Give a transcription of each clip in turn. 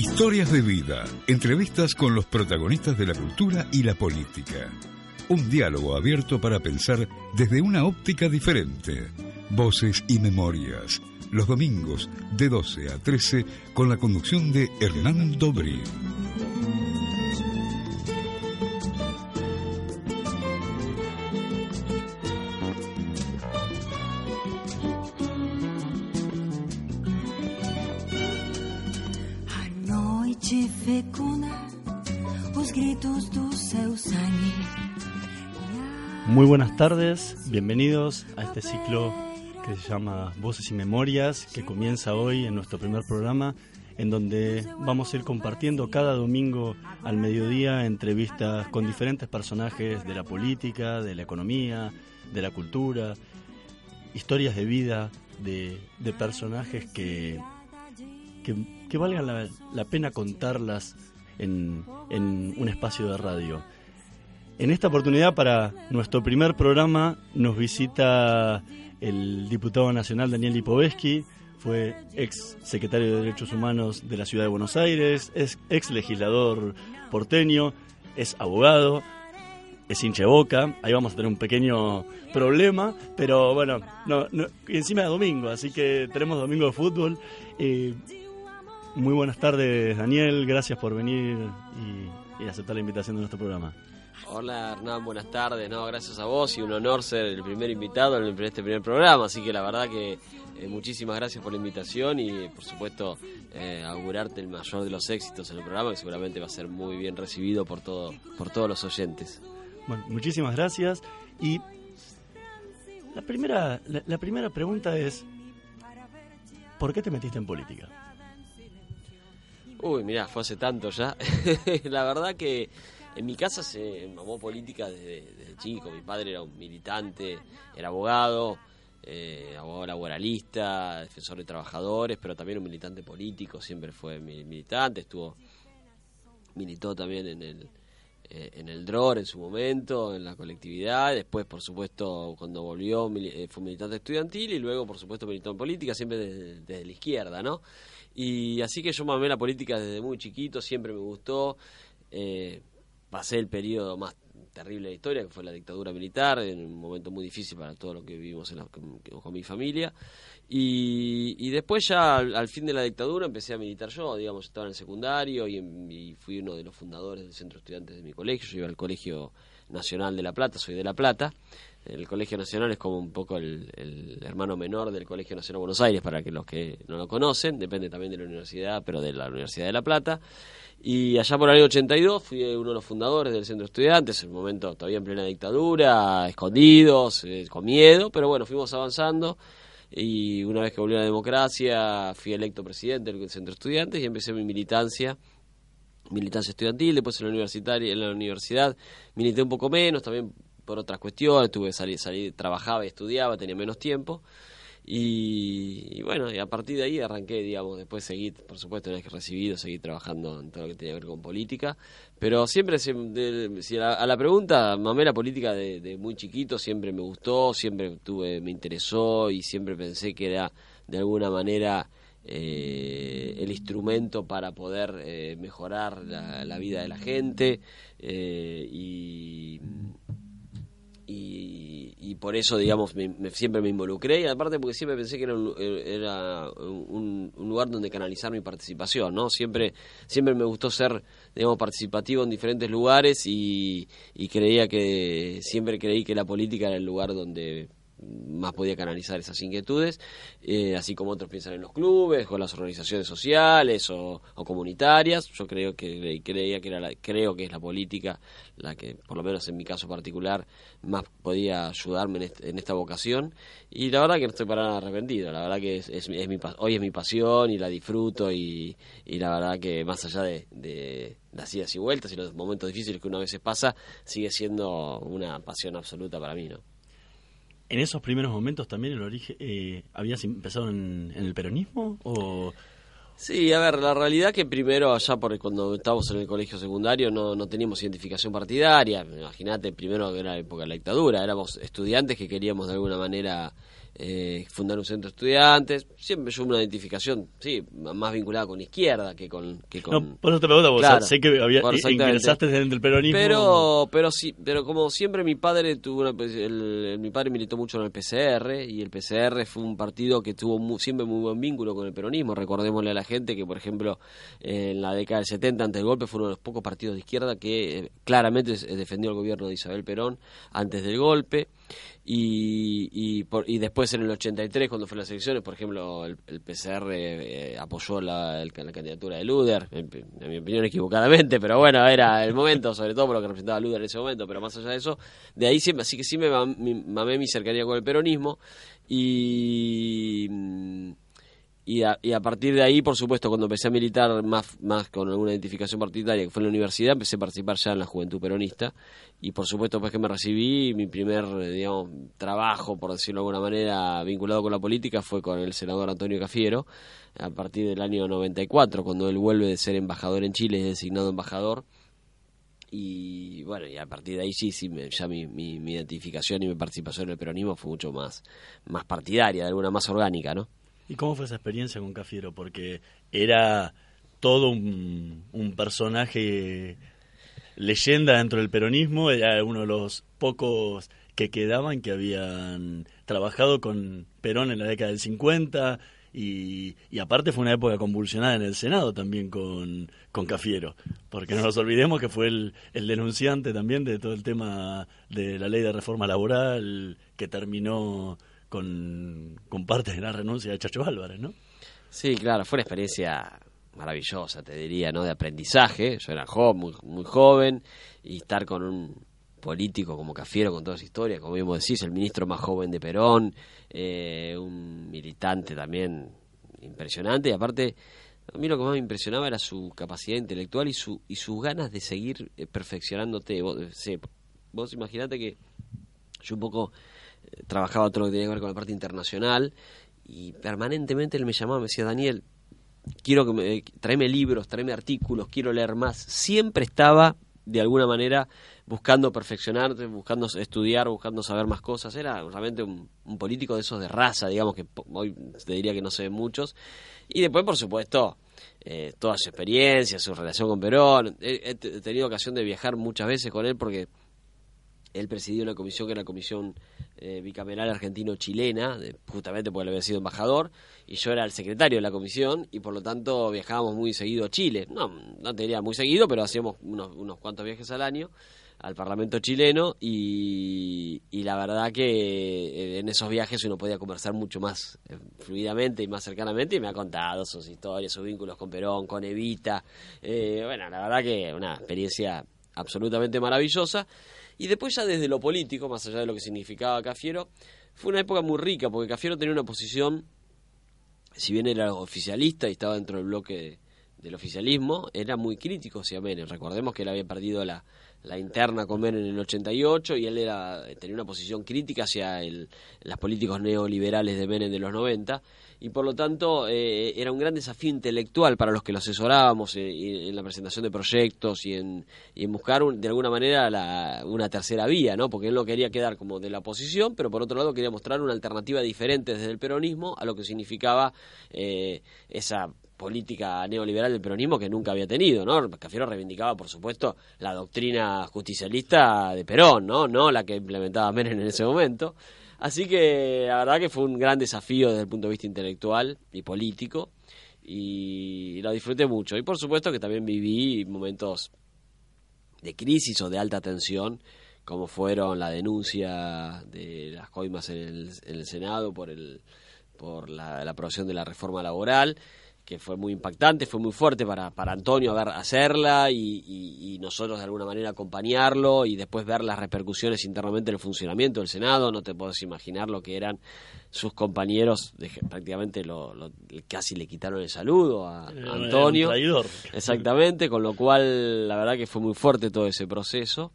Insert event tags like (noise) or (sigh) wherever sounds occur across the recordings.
Historias de vida, entrevistas con los protagonistas de la cultura y la política. Un diálogo abierto para pensar desde una óptica diferente. Voces y memorias. Los domingos de 12 a 13 con la conducción de Hernán Dobrí. Muy buenas tardes, bienvenidos a este ciclo que se llama Voces y Memorias, que comienza hoy en nuestro primer programa, en donde vamos a ir compartiendo cada domingo al mediodía entrevistas con diferentes personajes de la política, de la economía, de la cultura, historias de vida de, personajes que, que, valgan la, la, pena contarlas en, en un espacio de radio. En esta oportunidad, para nuestro primer programa, nos visita el diputado nacional Daniel Lipovetsky, fue ex secretario de Derechos Humanos de la Ciudad de Buenos Aires, es ex legislador porteño, es abogado, es hincha de boca. Ahí vamos a tener un pequeño problema, pero bueno, no, encima de domingo, así que tenemos domingo de fútbol. Eh, muy buenas tardes, Daniel, gracias por venir y aceptar la invitación de nuestro programa. Hola Hernán, buenas tardes. No, gracias a vos y un honor ser el primer invitado en este primer programa. Así que la verdad que eh, muchísimas gracias por la invitación y por supuesto eh, augurarte el mayor de los éxitos en el programa que seguramente va a ser muy bien recibido por todo, por todos los oyentes. Bueno, muchísimas gracias y la primera, la primera pregunta es ¿por qué te metiste en política? Uy, mirá, fue hace tanto ya. (laughs) la verdad que en mi casa se mamó política desde, chico. Mi padre era un militante, era abogado, eh, abogado laboralista, defensor de trabajadores, pero también un militante político. Siempre fue militante, estuvo militó también en el eh, en el DROR en su momento, en la colectividad, después por supuesto cuando volvió eh, fue militante estudiantil y luego por supuesto militó en política, siempre desde, la izquierda, ¿no? Y así que yo mamé la política desde muy chiquito, siempre me gustó. Pasé el periodo más terrible de la historia, que fue la dictadura militar, en un momento muy difícil para todo lo que vivimos con, mi familia. Y, después ya al, fin de la dictadura empecé a militar yo, digamos, estaba en el secundario y, fui uno de los fundadores del centro estudiantes de mi colegio, yo iba al Colegio Nacional de La Plata, soy de La Plata. El Colegio Nacional es como un poco el, hermano menor del Colegio Nacional de Buenos Aires, para que los que no lo conocen, depende también de la universidad, pero de la Universidad de La Plata. Y allá por el año 82 fui uno de los fundadores del Centro de Estudiantes, en un momento todavía en plena dictadura, escondidos, eh, con miedo, pero bueno, fuimos avanzando y una vez que volvió la democracia fui electo presidente del Centro de Estudiantes y empecé mi militancia militancia estudiantil, después en la universitaria, en la universidad milité un poco menos, también por otras cuestiones, tuve salir, salir, trabajaba estudiaba, tenía menos tiempo, y, bueno, y a partir de ahí arranqué, digamos, después seguí, por supuesto, una vez que recibido, seguí trabajando en todo lo que tenía que ver con política. Pero siempre, si a, la, pregunta, mamé la política de, muy chiquito, siempre me gustó, siempre tuve, me interesó y siempre pensé que era de alguna manera eh, el instrumento para poder eh, mejorar la, vida de la gente eh, y, por eso, digamos, siempre me involucré y aparte porque siempre pensé que era, un, era un, lugar donde canalizar mi participación, ¿no? Siempre, siempre me gustó ser, digamos, participativo en diferentes lugares y, y creía que, siempre creí que la política era el lugar donde más podía canalizar esas inquietudes, eh, así como otros piensan en los clubes, o las organizaciones sociales o, comunitarias. Yo creo que creía que era la, creo que es la política la que, por lo menos en mi caso particular, más podía ayudarme en, esta vocación. Y la verdad que no estoy para nada arrepentido. La verdad que es, mi, hoy es mi pasión y la disfruto y, la verdad que más allá de, de las idas y vueltas y los momentos difíciles que una vez pasa, sigue siendo una pasión absoluta para mí, ¿no? ¿En esos primeros momentos también el origen eh, habías empezado en, el peronismo o...? Sí, a ver, la realidad que primero allá por cuando estábamos en el colegio secundario no, no teníamos identificación partidaria, imagínate, primero era la época de la dictadura, éramos estudiantes que queríamos de alguna manera eh, fundar un centro de estudiantes. Siempre yo una identificación, sí, más vinculada con izquierda que con... Que con no, por eso te pregunto, vos sé que había, ingresaste dentro del peronismo. Pero, pero sí, pero como siempre mi padre tuvo una, pues, el, mi padre militó mucho en el PCR y el PCR fue un partido que tuvo siempre muy buen vínculo con el peronismo. Recordémosle a la gente que, por ejemplo, en la década del 70, ante el golpe, fue uno de los pocos partidos de izquierda que eh, claramente defendió el gobierno de Isabel Perón antes del golpe y, y, por, y, después en el 83 cuando fue las elecciones por ejemplo el, PCR eh, apoyó la, la, candidatura de Luder en, mi opinión equivocadamente pero bueno era el momento sobre todo por lo que representaba Luder en ese momento pero más allá de eso de ahí siempre así que sí me mamé mi cercanía con el peronismo y y a, y a, partir de ahí, por supuesto, cuando empecé a militar más, más con alguna identificación partidaria, que fue en la universidad, empecé a participar ya en la juventud peronista. Y por supuesto, después que me recibí, mi primer, digamos, trabajo, por decirlo de alguna manera, vinculado con la política fue con el senador Antonio Cafiero, a partir del año 94, cuando él vuelve de ser embajador en Chile, es designado embajador. Y bueno, y a partir de ahí sí, sí ya mi, mi, mi identificación y mi participación en el peronismo fue mucho más, más partidaria, de alguna más orgánica, ¿no? ¿Y cómo fue esa experiencia con Cafiero? Porque era todo un, personaje leyenda dentro del peronismo, era uno de los pocos que quedaban que habían trabajado con Perón en la década del 50 y, y, aparte fue una época convulsionada en el Senado también con, con Cafiero, porque no nos olvidemos que fue el, el denunciante también de todo el tema de la ley de reforma laboral que terminó con, con parte de la renuncia de Chacho Álvarez, ¿no? Sí, claro, fue una experiencia maravillosa, te diría, ¿no? De aprendizaje. Yo era joven, muy, muy joven, y estar con un político como Cafiero, con toda esa historia, como mismo decís, el ministro más joven de Perón, eh, un militante también impresionante, y aparte, a mí lo que más me impresionaba era su capacidad intelectual y, su, y sus ganas de seguir eh, perfeccionándote. Vos, vos imaginate que yo un poco trabajaba todo lo que tenía que ver con la parte internacional y permanentemente él me llamaba, me decía, Daniel, quiero que me, tráeme libros, tráeme artículos, quiero leer más. Siempre estaba, de alguna manera, buscando perfeccionarte, buscando estudiar, buscando saber más cosas. Era realmente un, político de esos de raza, digamos, que hoy te diría que no sé muchos. Y después, por supuesto, eh, toda su experiencia, su relación con Perón. he, tenido ocasión de viajar muchas veces con él porque él presidió una comisión que era la Comisión eh, Bicameral Argentino-Chilena, justamente porque él había sido embajador, y yo era el secretario de la comisión, y por lo tanto viajábamos muy seguido a Chile. No, no tenía muy seguido, pero hacíamos unos, unos cuantos viajes al año al Parlamento chileno y, y, la verdad que eh, en esos viajes uno podía conversar mucho más eh, fluidamente y más cercanamente y me ha contado sus historias, sus vínculos con Perón, con Evita. bueno, la verdad que una experiencia absolutamente maravillosa. Y después ya desde lo político, más allá de lo que significaba Cafiero, fue una época muy rica, porque Cafiero tenía una posición, si bien era oficialista y estaba dentro del bloque del oficialismo, era muy crítico hacia Menem. Recordemos que él había perdido la, la interna con Menem en el 88 y él era tenía una posición crítica hacia el, las políticos neoliberales de Menem de los 90 y por lo tanto eh, era un gran desafío intelectual para los que lo asesorábamos eh, en la presentación de proyectos y en, buscar de alguna manera la, una tercera vía, ¿no? porque él no quería quedar como de la oposición, pero por otro lado quería mostrar una alternativa diferente desde el peronismo a lo que significaba eh, esa política neoliberal del peronismo que nunca había tenido, ¿no? Cafiero reivindicaba, por supuesto, la doctrina justicialista de Perón, ¿no? No la que implementaba Menem en ese momento. Así que la verdad que fue un gran desafío desde el punto de vista intelectual y político y lo disfruté mucho. Y por supuesto que también viví momentos de crisis o de alta tensión, como fueron la denuncia de las coimas en el, Senado por, el, por la aprobación de la reforma laboral que fue muy impactante, fue muy fuerte para, para Antonio ver hacerla y, nosotros de alguna manera acompañarlo y después ver las repercusiones internamente en el funcionamiento del Senado. No te puedes imaginar lo que eran sus compañeros, de, prácticamente lo, casi le quitaron el saludo a, Antonio. Exactamente, con lo cual la verdad que fue muy fuerte todo ese proceso.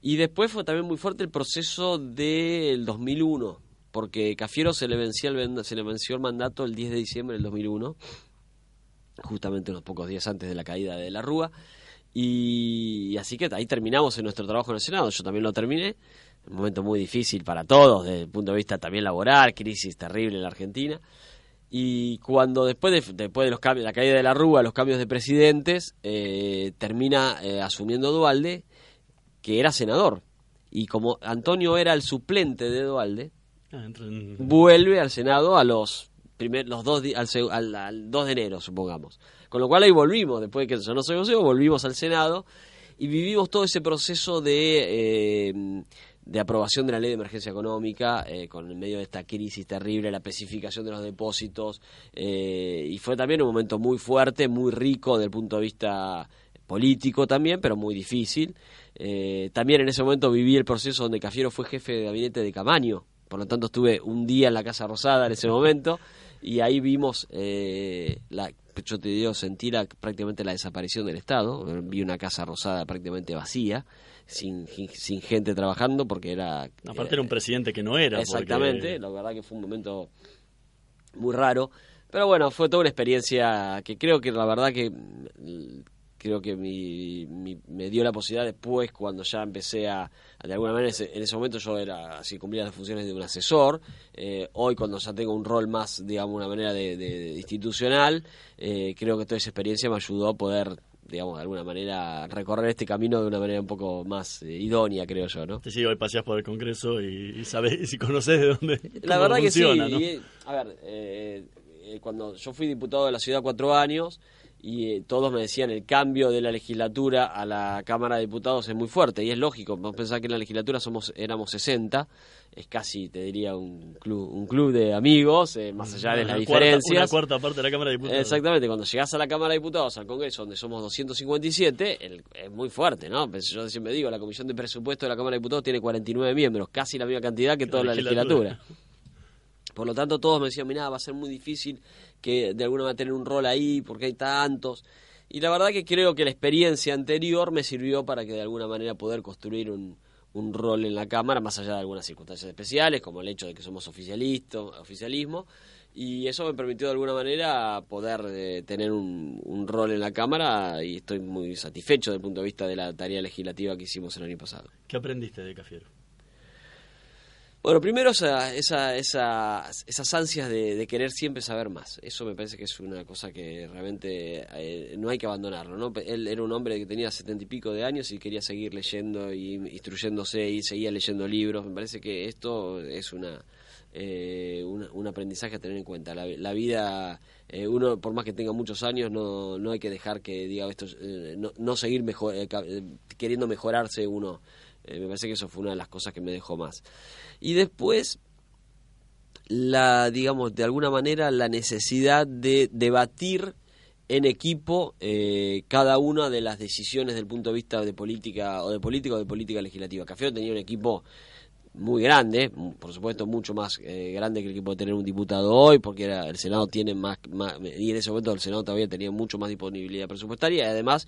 Y después fue también muy fuerte el proceso del 2001 porque Cafiero se le, venció el, se le venció el mandato el 10 de diciembre del 2001, justamente unos pocos días antes de la caída de la Rúa, y, así que ahí terminamos en nuestro trabajo en el Senado, yo también lo terminé, un momento muy difícil para todos, desde el punto de vista también laboral, crisis terrible en la Argentina. Y cuando después de, después de los cambios, la caída de la Rúa, los cambios de presidentes, eh, termina eh, asumiendo Dualde, que era senador. Y como Antonio era el suplente de Dualde, ah, vuelve al Senado a los primer, los dos al, al, 2 de enero, supongamos. Con lo cual ahí volvimos, después de que yo no soy volvimos al Senado y vivimos todo ese proceso de, eh, de aprobación de la ley de emergencia económica, eh, con en medio de esta crisis terrible, la especificación de los depósitos, eh, y fue también un momento muy fuerte, muy rico desde el punto de vista político también, pero muy difícil. también en ese momento viví el proceso donde Cafiero fue jefe de gabinete de Camaño, por lo tanto estuve un día en la Casa Rosada en ese momento y ahí vimos eh, la yo te digo sentir prácticamente la desaparición del Estado. Vi una casa rosada prácticamente vacía sin, sin gente trabajando porque era aparte era un presidente que no era exactamente la verdad que fue un momento muy raro. Pero bueno fue toda una experiencia que creo que la verdad que creo que me dio la posibilidad después cuando ya empecé a, de alguna manera en ese momento yo era así cumplía las funciones de un asesor eh, hoy cuando ya tengo un rol más digamos una manera de, institucional eh, creo que toda esa experiencia me ayudó a poder digamos de alguna manera recorrer este camino de una manera un poco más eh, idónea creo yo no sí hoy paseas por el Congreso y, sabes y conoces de dónde la verdad que sí a ver cuando yo fui diputado de la ciudad cuatro años y eh, todos me decían el cambio de la legislatura a la Cámara de Diputados es muy fuerte y es lógico, vamos a pensar que en la legislatura somos éramos 60, es casi te diría un club un club de amigos, eh, más allá de las diferencias. Una cuarta parte de la Cámara de Diputados. Exactamente, cuando llegas a la Cámara de Diputados, al Congreso, donde somos 257, es muy fuerte, ¿no? Pues yo siempre digo, la Comisión de Presupuesto de la Cámara de Diputados tiene 49 miembros, casi la misma cantidad que toda la legislatura. (laughs) Por lo tanto, todos me decían, mira, va a ser muy difícil que de alguna manera tener un rol ahí, porque hay tantos. Y la verdad que creo que la experiencia anterior me sirvió para que de alguna manera poder construir un, un rol en la Cámara, más allá de algunas circunstancias especiales, como el hecho de que somos oficialismo, y eso me permitió de alguna manera poder eh, tener un, un, rol en la Cámara y estoy muy satisfecho desde el punto de vista de la tarea legislativa que hicimos el año pasado. ¿Qué aprendiste de Cafiero? Bueno, primero esa, esa, esas ansias de, querer siempre saber más. Eso me parece que es una cosa que realmente eh, no hay que abandonarlo. ¿no? Él era un hombre que tenía setenta y pico de años y quería seguir leyendo y instruyéndose y seguía leyendo libros. Me parece que esto es una, eh, un, aprendizaje a tener en cuenta. La, vida, eh, uno por más que tenga muchos años, no, no hay que dejar que diga esto, no, no, seguir mejor, queriendo mejorarse uno eh, me parece que eso fue una de las cosas que me dejó más. Y después, la, digamos, de alguna manera, la necesidad de debatir en equipo eh, cada una de las decisiones del punto de vista de política o de política o de política legislativa. Café tenía un equipo muy grande, por supuesto mucho más eh, grande que el que puede tener un diputado hoy, porque era, el Senado tiene más, más, y en ese momento el Senado todavía tenía mucho más disponibilidad presupuestaria y además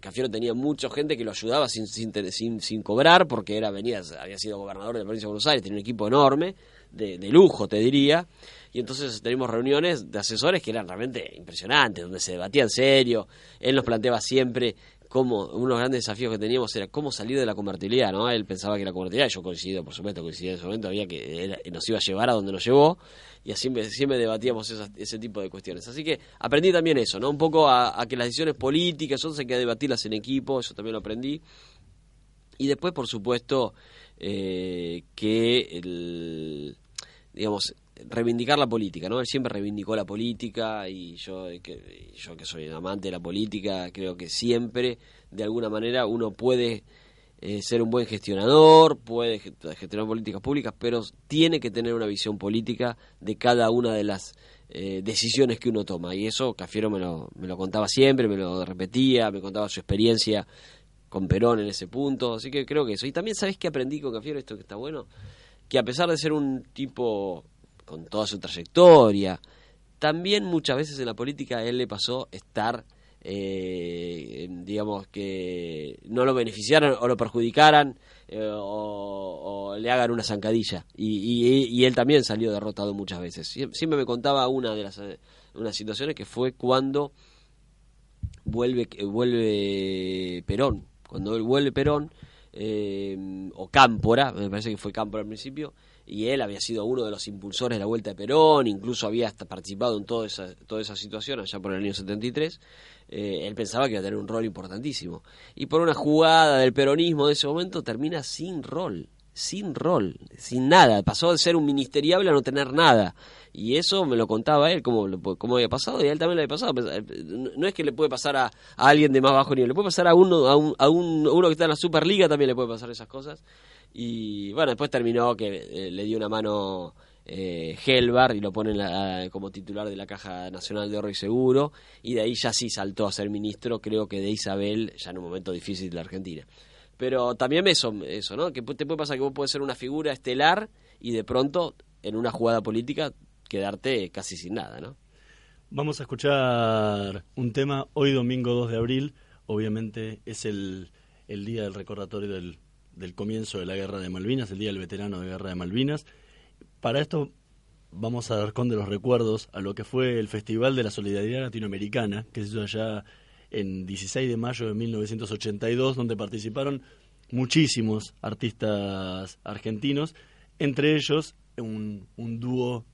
Cafiero tenía mucha gente que lo ayudaba sin, sin, cobrar, porque era venía, había sido gobernador de la provincia de Buenos Aires, tenía un equipo enorme, de, lujo, te diría. Y entonces tenemos reuniones de asesores que eran realmente impresionantes, donde se debatía en serio. Él nos planteaba siempre cómo, uno de los grandes desafíos que teníamos era cómo salir de la convertibilidad, ¿no? Él pensaba que la convertibilidad, yo coincido, por supuesto, coincidí en ese momento, había que nos iba a llevar a donde nos llevó, y así siempre debatíamos ese tipo de cuestiones. Así que aprendí también eso, ¿no? Un poco a, que las decisiones políticas, son hay que debatirlas en equipo, eso también lo aprendí. Y después, por supuesto, eh, que el, digamos, reivindicar la política, ¿no? Él siempre reivindicó la política y yo que, yo que soy amante de la política, creo que siempre, de alguna manera, uno puede eh, ser un buen gestionador, puede gestionar políticas públicas, pero tiene que tener una visión política de cada una de las eh, decisiones que uno toma. Y eso Cafiero me lo, me lo contaba siempre, me lo repetía, me contaba su experiencia con Perón en ese punto. Así que creo que eso. Y también, ¿sabes qué aprendí con Cafiero? Esto que está bueno. Que a pesar de ser un tipo con toda su trayectoria, también muchas veces en la política a él le pasó estar eh, digamos, que no lo beneficiaran o lo perjudicaran eh, o, le hagan una zancadilla. Y, él también salió derrotado muchas veces. Siempre me contaba una de las eh, situaciones que fue cuando vuelve, vuelve Perón. Cuando él vuelve Perón, eh, o Cámpora, me parece que fue Cámpora al principio, y él había sido uno de los impulsores de la vuelta de Perón, incluso había hasta participado en toda esa, toda esa situación allá por el año 73, eh, él pensaba que iba a tener un rol importantísimo. Y por una jugada del peronismo de ese momento termina sin rol, sin rol, sin nada, pasó de ser un ministeriable a no tener nada. Y eso me lo contaba él, cómo, cómo había pasado, y a él también le había pasado. No es que le puede pasar a, alguien de más bajo nivel, le puede pasar a uno, a, un, a, uno que está en la Superliga, también le puede pasar esas cosas. Y bueno, después terminó que eh, le dio una mano eh, Helvar y lo pone como titular de la Caja Nacional de Oro y Seguro. Y de ahí ya sí saltó a ser ministro, creo que de Isabel, ya en un momento difícil de la Argentina. Pero también eso, eso ¿no? Que te puede pasar que vos puedes ser una figura estelar y de pronto, en una jugada política, quedarte casi sin nada, ¿no? Vamos a escuchar un tema hoy domingo 2 de abril, obviamente es el, el día del recordatorio del, del comienzo de la Guerra de Malvinas, el día del veterano de Guerra de Malvinas. Para esto vamos a dar con de los recuerdos a lo que fue el Festival de la Solidaridad Latinoamericana, que se hizo allá en 16 de mayo de 1982, donde participaron muchísimos artistas argentinos, entre ellos un, dúo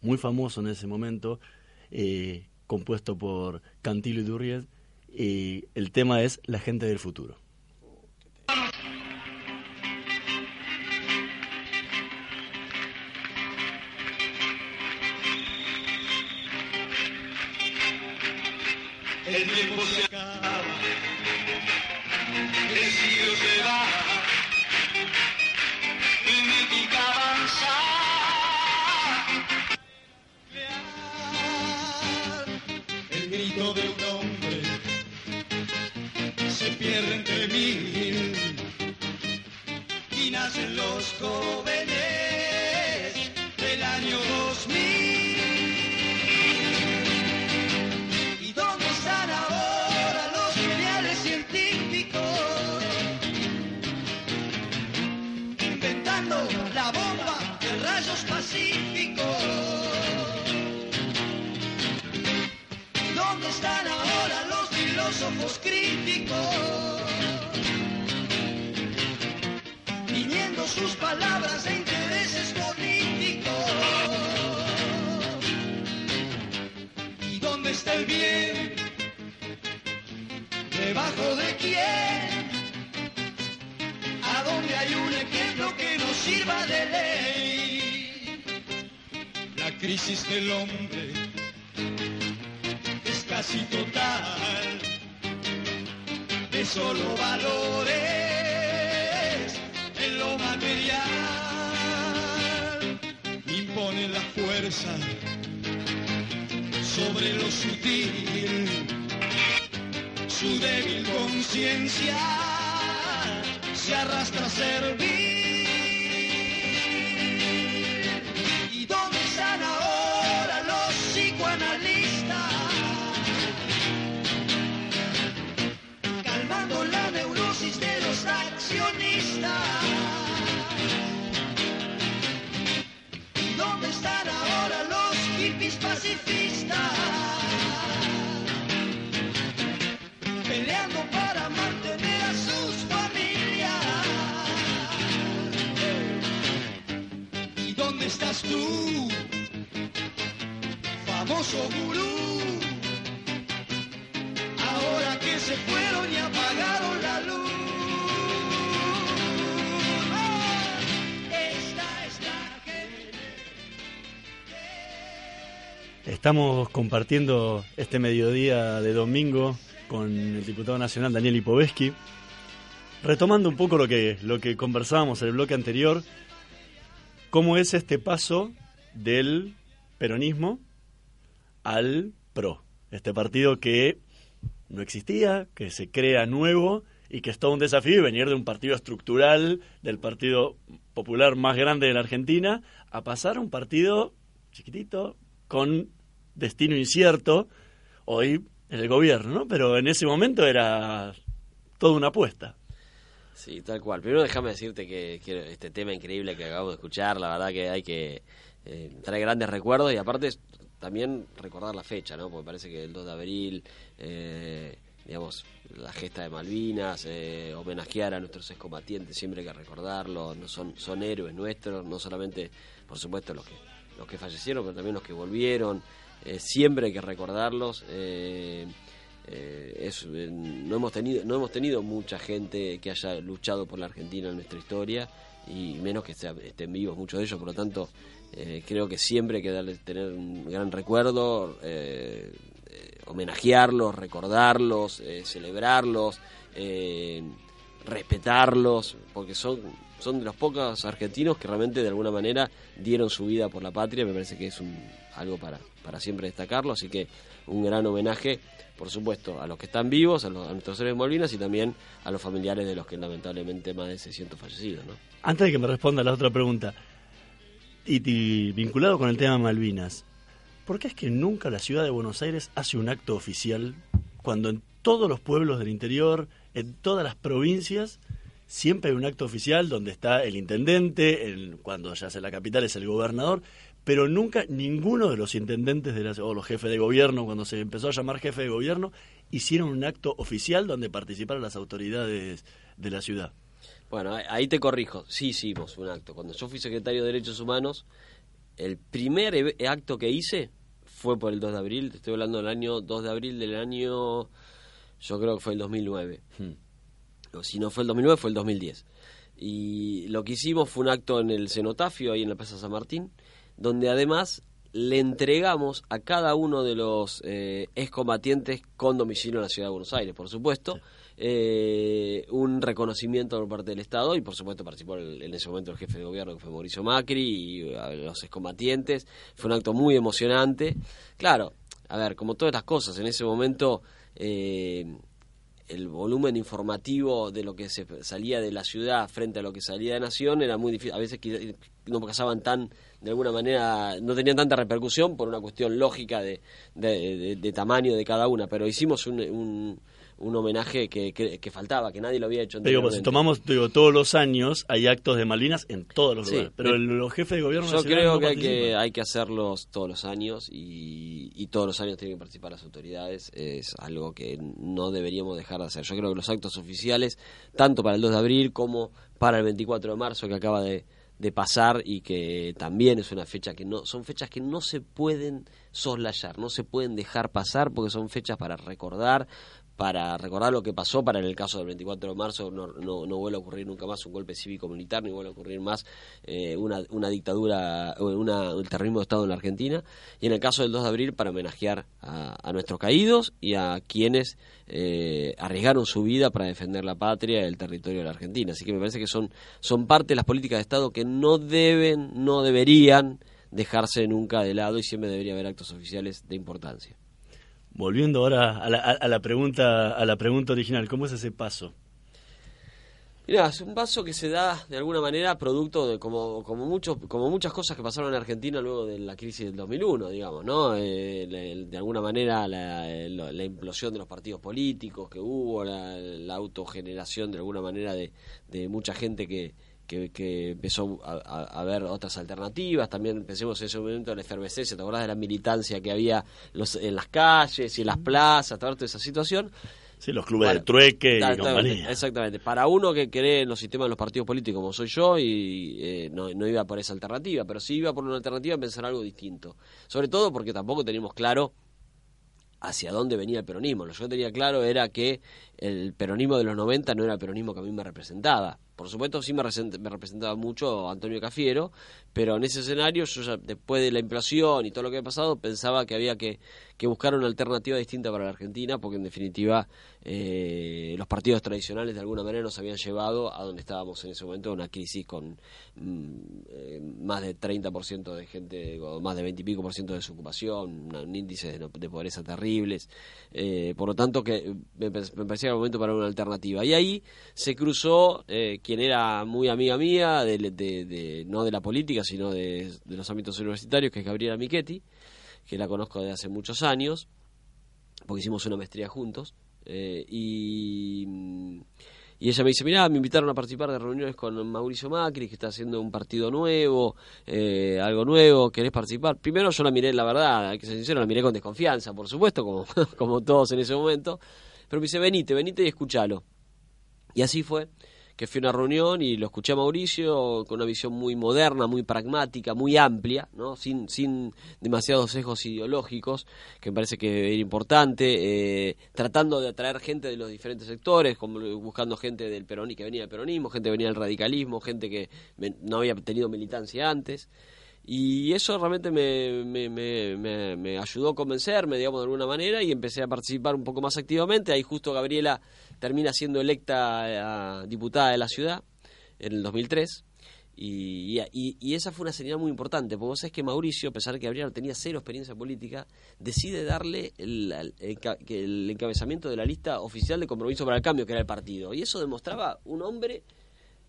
muy famoso en ese momento, eh, compuesto por Cantilo y Durriet, y el tema es La gente del futuro. El tiempo se acaba, sirva de ley? La crisis del hombre casi total. De solo valores en lo material impone la fuerza sobre lo sutil. Su débil conciencia se arrastra a servir famoso gurú? ahora que se fueron y apagaron la luz. Estamos compartiendo este mediodía de domingo con el diputado nacional Daniel Lipovetsky, retomando un poco lo que, lo que conversábamos en el bloque anterior, cómo es este paso del peronismo al PRO, este partido que no existía, que se crea nuevo y que es todo un desafío venir de un partido estructural, del partido popular más grande de la Argentina, a pasar a un partido chiquitito, con destino incierto, hoy en el gobierno, ¿no? Pero en ese momento era toda una apuesta. Sí, tal cual. Primero déjame decirte que, este tema increíble que acabamos de escuchar, la verdad que hay que eh, traer grandes recuerdos y aparte también recordar la fecha, ¿no? Porque parece que el 2 de abril, eh, digamos, la gesta de Malvinas, eh, homenajear a nuestros excombatientes, siempre hay que recordarlo, no son, son héroes nuestros, no solamente, por supuesto, los que, los que fallecieron, pero también los que volvieron, eh, siempre hay que recordarlos. Eh, no hemos tenido no hemos tenido mucha gente que haya luchado por la Argentina en nuestra historia y menos que estén vivos muchos de ellos. Por lo tanto creo que siempre hay que tener un gran recuerdo homenajearlos, recordarlos, eh, celebrarlos, eh, respetarlos, porque son, son de los pocos argentinos que realmente de alguna manera dieron su vida por la patria, me parece que es un, algo para, para siempre destacarlo, así que un gran homenaje, por supuesto, a los que están vivos, a, nuestros seres Malvinas y también a los familiares de los que lamentablemente más de 600 fallecidos. ¿no? Antes de que me responda la otra pregunta, y, y vinculado con el tema Malvinas, ¿Por qué es que nunca la ciudad de Buenos Aires hace un acto oficial cuando en todos los pueblos del interior, en todas las provincias, siempre hay un acto oficial donde está el intendente, cuando ya sea la capital es el gobernador, pero nunca ninguno de los intendentes de la, o los jefes de gobierno, cuando se empezó a llamar jefe de gobierno, hicieron un acto oficial donde participaron las autoridades de la ciudad. Bueno, ahí te corrijo, sí hicimos un acto. Cuando yo fui secretario de Derechos Humanos, el primer acto que hice fue por el 2 de abril, te estoy hablando del año 2 de abril del año, yo creo que fue el 2009. Hmm. O si no fue el 2009, fue el 2010. Y lo que hicimos fue un acto en el cenotafio, ahí en la Plaza San Martín, donde además le entregamos a cada uno de los eh, excombatientes con domicilio en la ciudad de Buenos Aires, por supuesto, eh, un reconocimiento por parte del Estado y por supuesto participó en ese momento el jefe de gobierno que fue Mauricio Macri y los excombatientes. Fue un acto muy emocionante. Claro, a ver, como todas las cosas, en ese momento eh, el volumen informativo de lo que se salía de la ciudad frente a lo que salía de Nación era muy difícil. A veces no pasaban tan, de alguna manera, no tenían tanta repercusión por una cuestión lógica de, de, tamaño de cada una, pero hicimos un un homenaje que, que, faltaba, que nadie lo había hecho. Digo, pues, si tomamos digo, todos los años, hay actos de Malvinas en todos los lugares, pero los jefes de gobierno Yo creo que, hay que hay que hacerlos todos los años y, y, todos los años tienen que participar las autoridades, es algo que no deberíamos dejar de hacer. Yo creo que los actos oficiales, tanto para el 2 de abril como para el 24 de marzo que acaba de, de pasar y que también es una fecha que no son fechas que no se pueden soslayar, no se pueden dejar pasar porque son fechas para recordar, para recordar lo que pasó, para en el caso del 24 de marzo no, no, no vuelve a ocurrir nunca más un golpe cívico-militar, ni vuelve a ocurrir más eh, una, una dictadura, una, un terrorismo de Estado en la Argentina, y en el caso del 2 de abril para homenajear a, nuestros caídos y a quienes eh, arriesgaron su vida para defender la patria y el territorio de la Argentina. Así que me parece que son, son parte de las políticas de Estado que no deben, no deberían dejarse nunca de lado y siempre debería haber actos oficiales de importancia. Volviendo ahora a la, a, la, pregunta a la pregunta original, ¿cómo es ese paso? Mira, es un paso que se da de alguna manera producto de como como muchos como muchas cosas que pasaron en Argentina luego de la crisis del 2001, digamos, ¿no? Eh, de alguna manera la, la, implosión de los partidos políticos que hubo, la, la autogeneración de alguna manera de, de mucha gente que, que, empezó a, ver otras alternativas. También pensemos en ese momento en la efervescencia, ¿te acordás de la militancia que había los, en las calles y en las plazas, toda esa situación? Sí, los clubes de trueque y Exactamente. Para uno que cree en los sistemas de los partidos políticos como soy yo, y eh, no, no iba por esa alternativa, pero sí iba por una alternativa a pensar algo distinto. Sobre todo porque tampoco teníamos claro hacia dónde venía el peronismo. Lo que yo tenía claro era que el peronismo de los 90 no era el peronismo que a mí me representaba. Por supuesto, sí me, representaba mucho Antonio Cafiero, pero en ese escenario, yo ya, después de la inflación y todo lo que había pasado, pensaba que había que, buscar una alternativa distinta para la Argentina, porque en definitiva eh, los partidos tradicionales de alguna manera nos habían llevado a donde estábamos en ese momento, una crisis con mm, eh, más de 30% de gente, o más de 20 y pico por ciento de desocupación, un índice de, pobreza terribles. Eh, por lo tanto, que me, me parecía momento para una alternativa. Y ahí se cruzó quien era muy amiga mía, de, no de la política, sino de, los ámbitos universitarios, que es Gabriela Michetti, que la conozco desde hace muchos años, porque hicimos una maestría juntos. Eh, y, ella me dice, mira, me invitaron a participar de reuniones con Mauricio Macri, que está haciendo un partido nuevo, eh, algo nuevo, ¿querés participar? Primero yo la miré, la verdad, hay que ser sincero, la miré con desconfianza, por supuesto, como, (laughs) como todos en ese momento. Pero me dice, venite, venite y escúchalo. Y así fue que fui a una reunión y lo escuché a Mauricio con una visión muy moderna, muy pragmática, muy amplia, ¿no? sin, sin demasiados sesgos ideológicos, que me parece que era importante, eh, tratando de atraer gente de los diferentes sectores, como buscando gente del peronismo, que venía del peronismo, gente que venía del radicalismo, gente que no había tenido militancia antes. Y eso realmente me, me, me, me, ayudó a convencerme, digamos, de alguna manera, y empecé a participar un poco más activamente. Ahí justo Gabriela termina siendo electa eh, diputada de la ciudad en el 2003. Y, y, y, esa fue una señal muy importante, porque vos sabés que Mauricio, a pesar de que Gabriela tenía cero experiencia política, decide darle el, el encabezamiento de la lista oficial de compromiso para el cambio, que era el partido. Y eso demostraba un hombre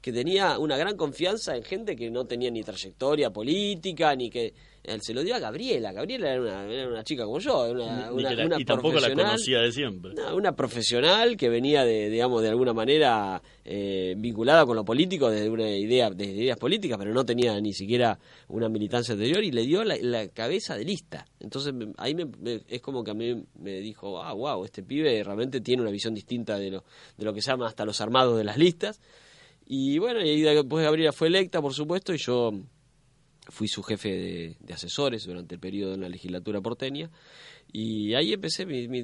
que tenía una gran confianza en gente que no tenía ni trayectoria política, ni que... Él se lo dio a Gabriela. Gabriela era una, era una chica como yo, una, una, y tampoco la conocía de siempre. Una, profesional que venía de, digamos, de alguna manera eh, vinculada con lo político desde una idea, desde ideas políticas, pero no tenía ni siquiera una militancia anterior y le dio la, cabeza de lista. Entonces ahí me, es como que a mí me dijo, ah, wow, este pibe realmente tiene una visión distinta de lo, de lo que se llama hasta los armados de las listas y bueno, y después Gabriela fue electa, por supuesto, y yo fui su jefe de, asesores durante el periodo en la legislatura porteña. Y ahí empecé mi, mi,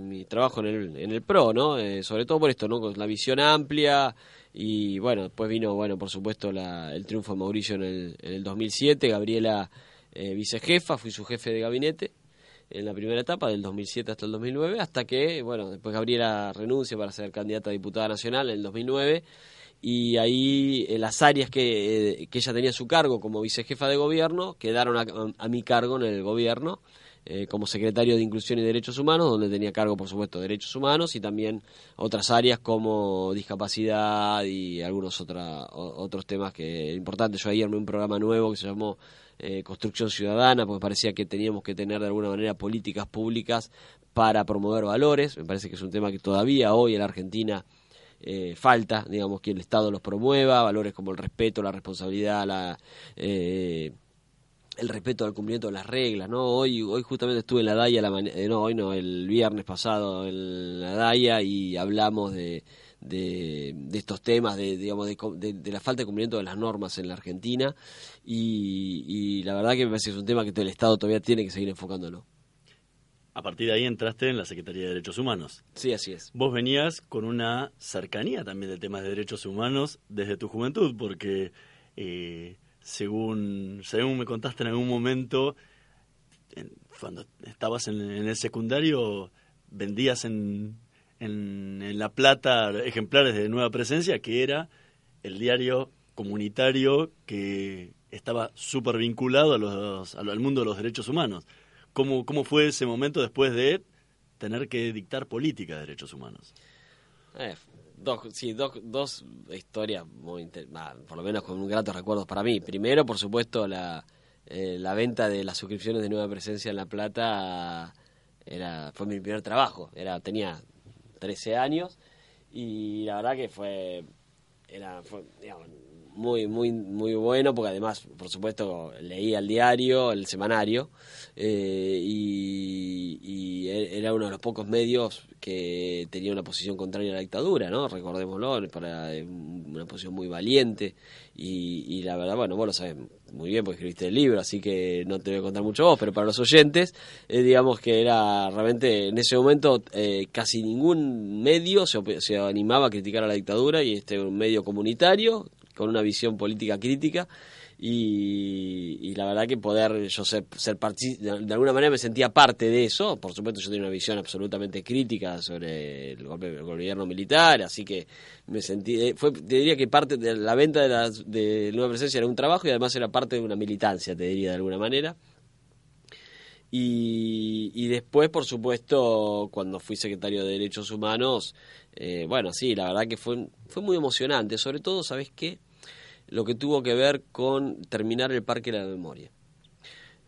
mi, trabajo en el, en el PRO, ¿no? Eh, sobre todo por esto, ¿no? Con la visión amplia. Y bueno, después vino, bueno, por supuesto, la, el triunfo de Mauricio en el, en el 2007. Gabriela, eh, vicejefa, fui su jefe de gabinete en la primera etapa, del 2007 hasta el 2009, hasta que, bueno, después Gabriela renuncia para ser candidata a diputada nacional en el 2009, y ahí eh, las áreas que, eh, que, ella tenía a su cargo como vicejefa de gobierno quedaron a, mi cargo en el gobierno. Eh, como secretario de Inclusión y Derechos Humanos, donde tenía cargo, por supuesto, derechos humanos y también otras áreas como discapacidad y algunos otra, otros temas que importantes. Yo ayer armé un programa nuevo que se llamó eh, construcción ciudadana, porque parecía que teníamos que tener de alguna manera políticas públicas para promover valores. Me parece que es un tema que todavía hoy en la Argentina eh, falta, digamos, que el Estado los promueva, valores como el respeto, la responsabilidad, la, el respeto al cumplimiento de las reglas, ¿no? Hoy, hoy justamente estuve en la DAIA, la no, hoy no, el viernes pasado en la DAIA y hablamos de de, estos temas, de, digamos, de, la falta de cumplimiento de las normas en la Argentina y, la verdad que me parece que es un tema que el Estado todavía tiene que seguir enfocándolo. A partir de ahí entraste en la Secretaría de Derechos Humanos. Sí, así es. Vos venías con una cercanía también de temas de derechos humanos desde tu juventud, porque eh, según, según me contaste en algún momento, cuando estabas en el secundario, vendías en, en, La Plata ejemplares de nueva presencia, que era el diario comunitario que estaba súper vinculado a los, al mundo de los derechos humanos. ¿Cómo, ¿Cómo fue ese momento después de tener que dictar política de derechos humanos? Eh, dos, sí, dos, dos historias muy por lo menos con gratos recuerdos para mí. Primero, por supuesto, la, eh, la venta de las suscripciones de Nueva Presencia en La Plata era fue mi primer trabajo. Era tenía 13 años y la verdad que fue era muy muy muy bueno porque además por supuesto leía el diario el semanario eh, y, e-, era uno de los pocos medios que tenía una posición contraria a la dictadura no recordémoslo para una posición muy valiente y, y la verdad bueno vos lo sabés muy bien porque escribiste el libro, así que no te voy a contar mucho vos, pero para los oyentes, eh, digamos que era realmente en ese momento eh, casi ningún medio se, se, animaba a criticar a la dictadura y este un medio comunitario con una visión política crítica y, la verdad que poder yo ser, ser de, alguna manera me sentía parte de eso, por supuesto yo tenía una visión absolutamente crítica sobre el, gobierno militar, así que me sentí, eh, fue, te diría que parte de la venta de, la, de Nueva Presencia era un trabajo y además era parte de una militancia, te diría de alguna manera. Y, y, después, por supuesto, cuando fui secretario de Derechos Humanos, eh, bueno, sí, la verdad que fue, fue muy emocionante. Sobre todo, ¿sabes qué? Lo que tuvo que ver con terminar el Parque de la Memoria.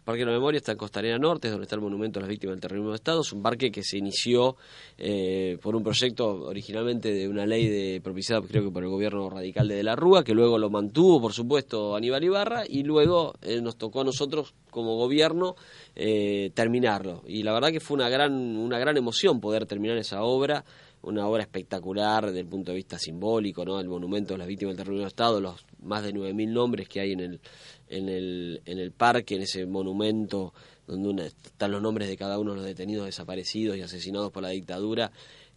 Parque de la Memoria está en Costanera Norte, es donde está el Monumento a las Víctimas del Terrorismo de Estado. Es un parque que se inició eh, por un proyecto originalmente de una ley de propiciada, creo que por el gobierno radical de De la Rúa, que luego lo mantuvo, por supuesto, Aníbal Ibarra, y luego eh, nos tocó a nosotros como gobierno eh, terminarlo. Y la verdad que fue una gran, una gran emoción poder terminar esa obra una obra espectacular desde el punto de vista simbólico, ¿no? El monumento a las víctimas del terrorismo de Estado, los más de 9.000 nombres que hay en el, en el, en el parque, en ese monumento donde están los nombres de cada uno de los detenidos desaparecidos y asesinados por la dictadura,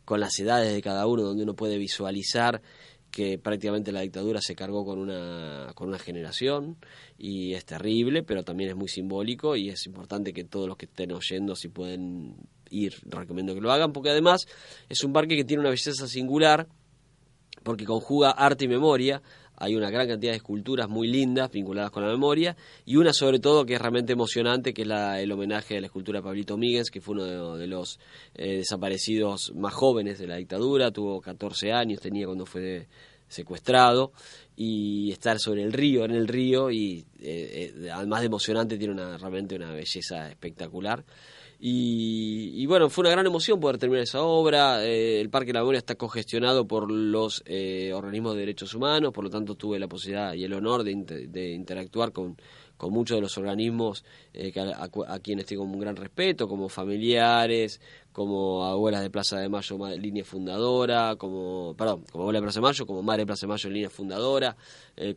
con las edades de cada uno, donde uno puede visualizar que prácticamente la dictadura se cargó con una, con una generación y es terrible, pero también es muy simbólico y es importante que todos los que estén oyendo, si pueden ir, recomiendo que lo hagan, porque además es un parque que tiene una belleza singular, porque conjuga arte y memoria, hay una gran cantidad de esculturas muy lindas vinculadas con la memoria y una sobre todo que es realmente emocionante que es la, el homenaje a la escultura de Pablito Míguez que fue uno de, los eh, desaparecidos más jóvenes de la dictadura. Tuvo 14 años tenía cuando fue secuestrado y estar sobre el río en el río y eh, eh, además de emocionante tiene una realmente una belleza espectacular y, bueno, fue una gran emoción poder terminar esa obra. Eh, el Parque de la está congestionado por los eh, organismos de derechos humanos, por lo tanto tuve la posibilidad y el honor de, interactuar con, con, muchos de los organismos eh, a, quienes tengo un gran respeto, como familiares, como abuelas de Plaza de Mayo, línea fundadora, como, perdón, como abuela de Plaza de Mayo, como madre de Plaza de Mayo, línea fundadora,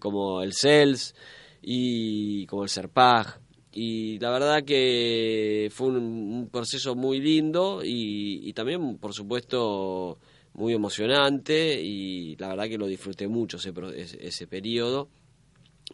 como el CELS y como el CERPAG y la verdad que fue un, proceso muy lindo y, también, por supuesto, muy emocionante y la verdad que lo disfruté mucho ese, ese periodo,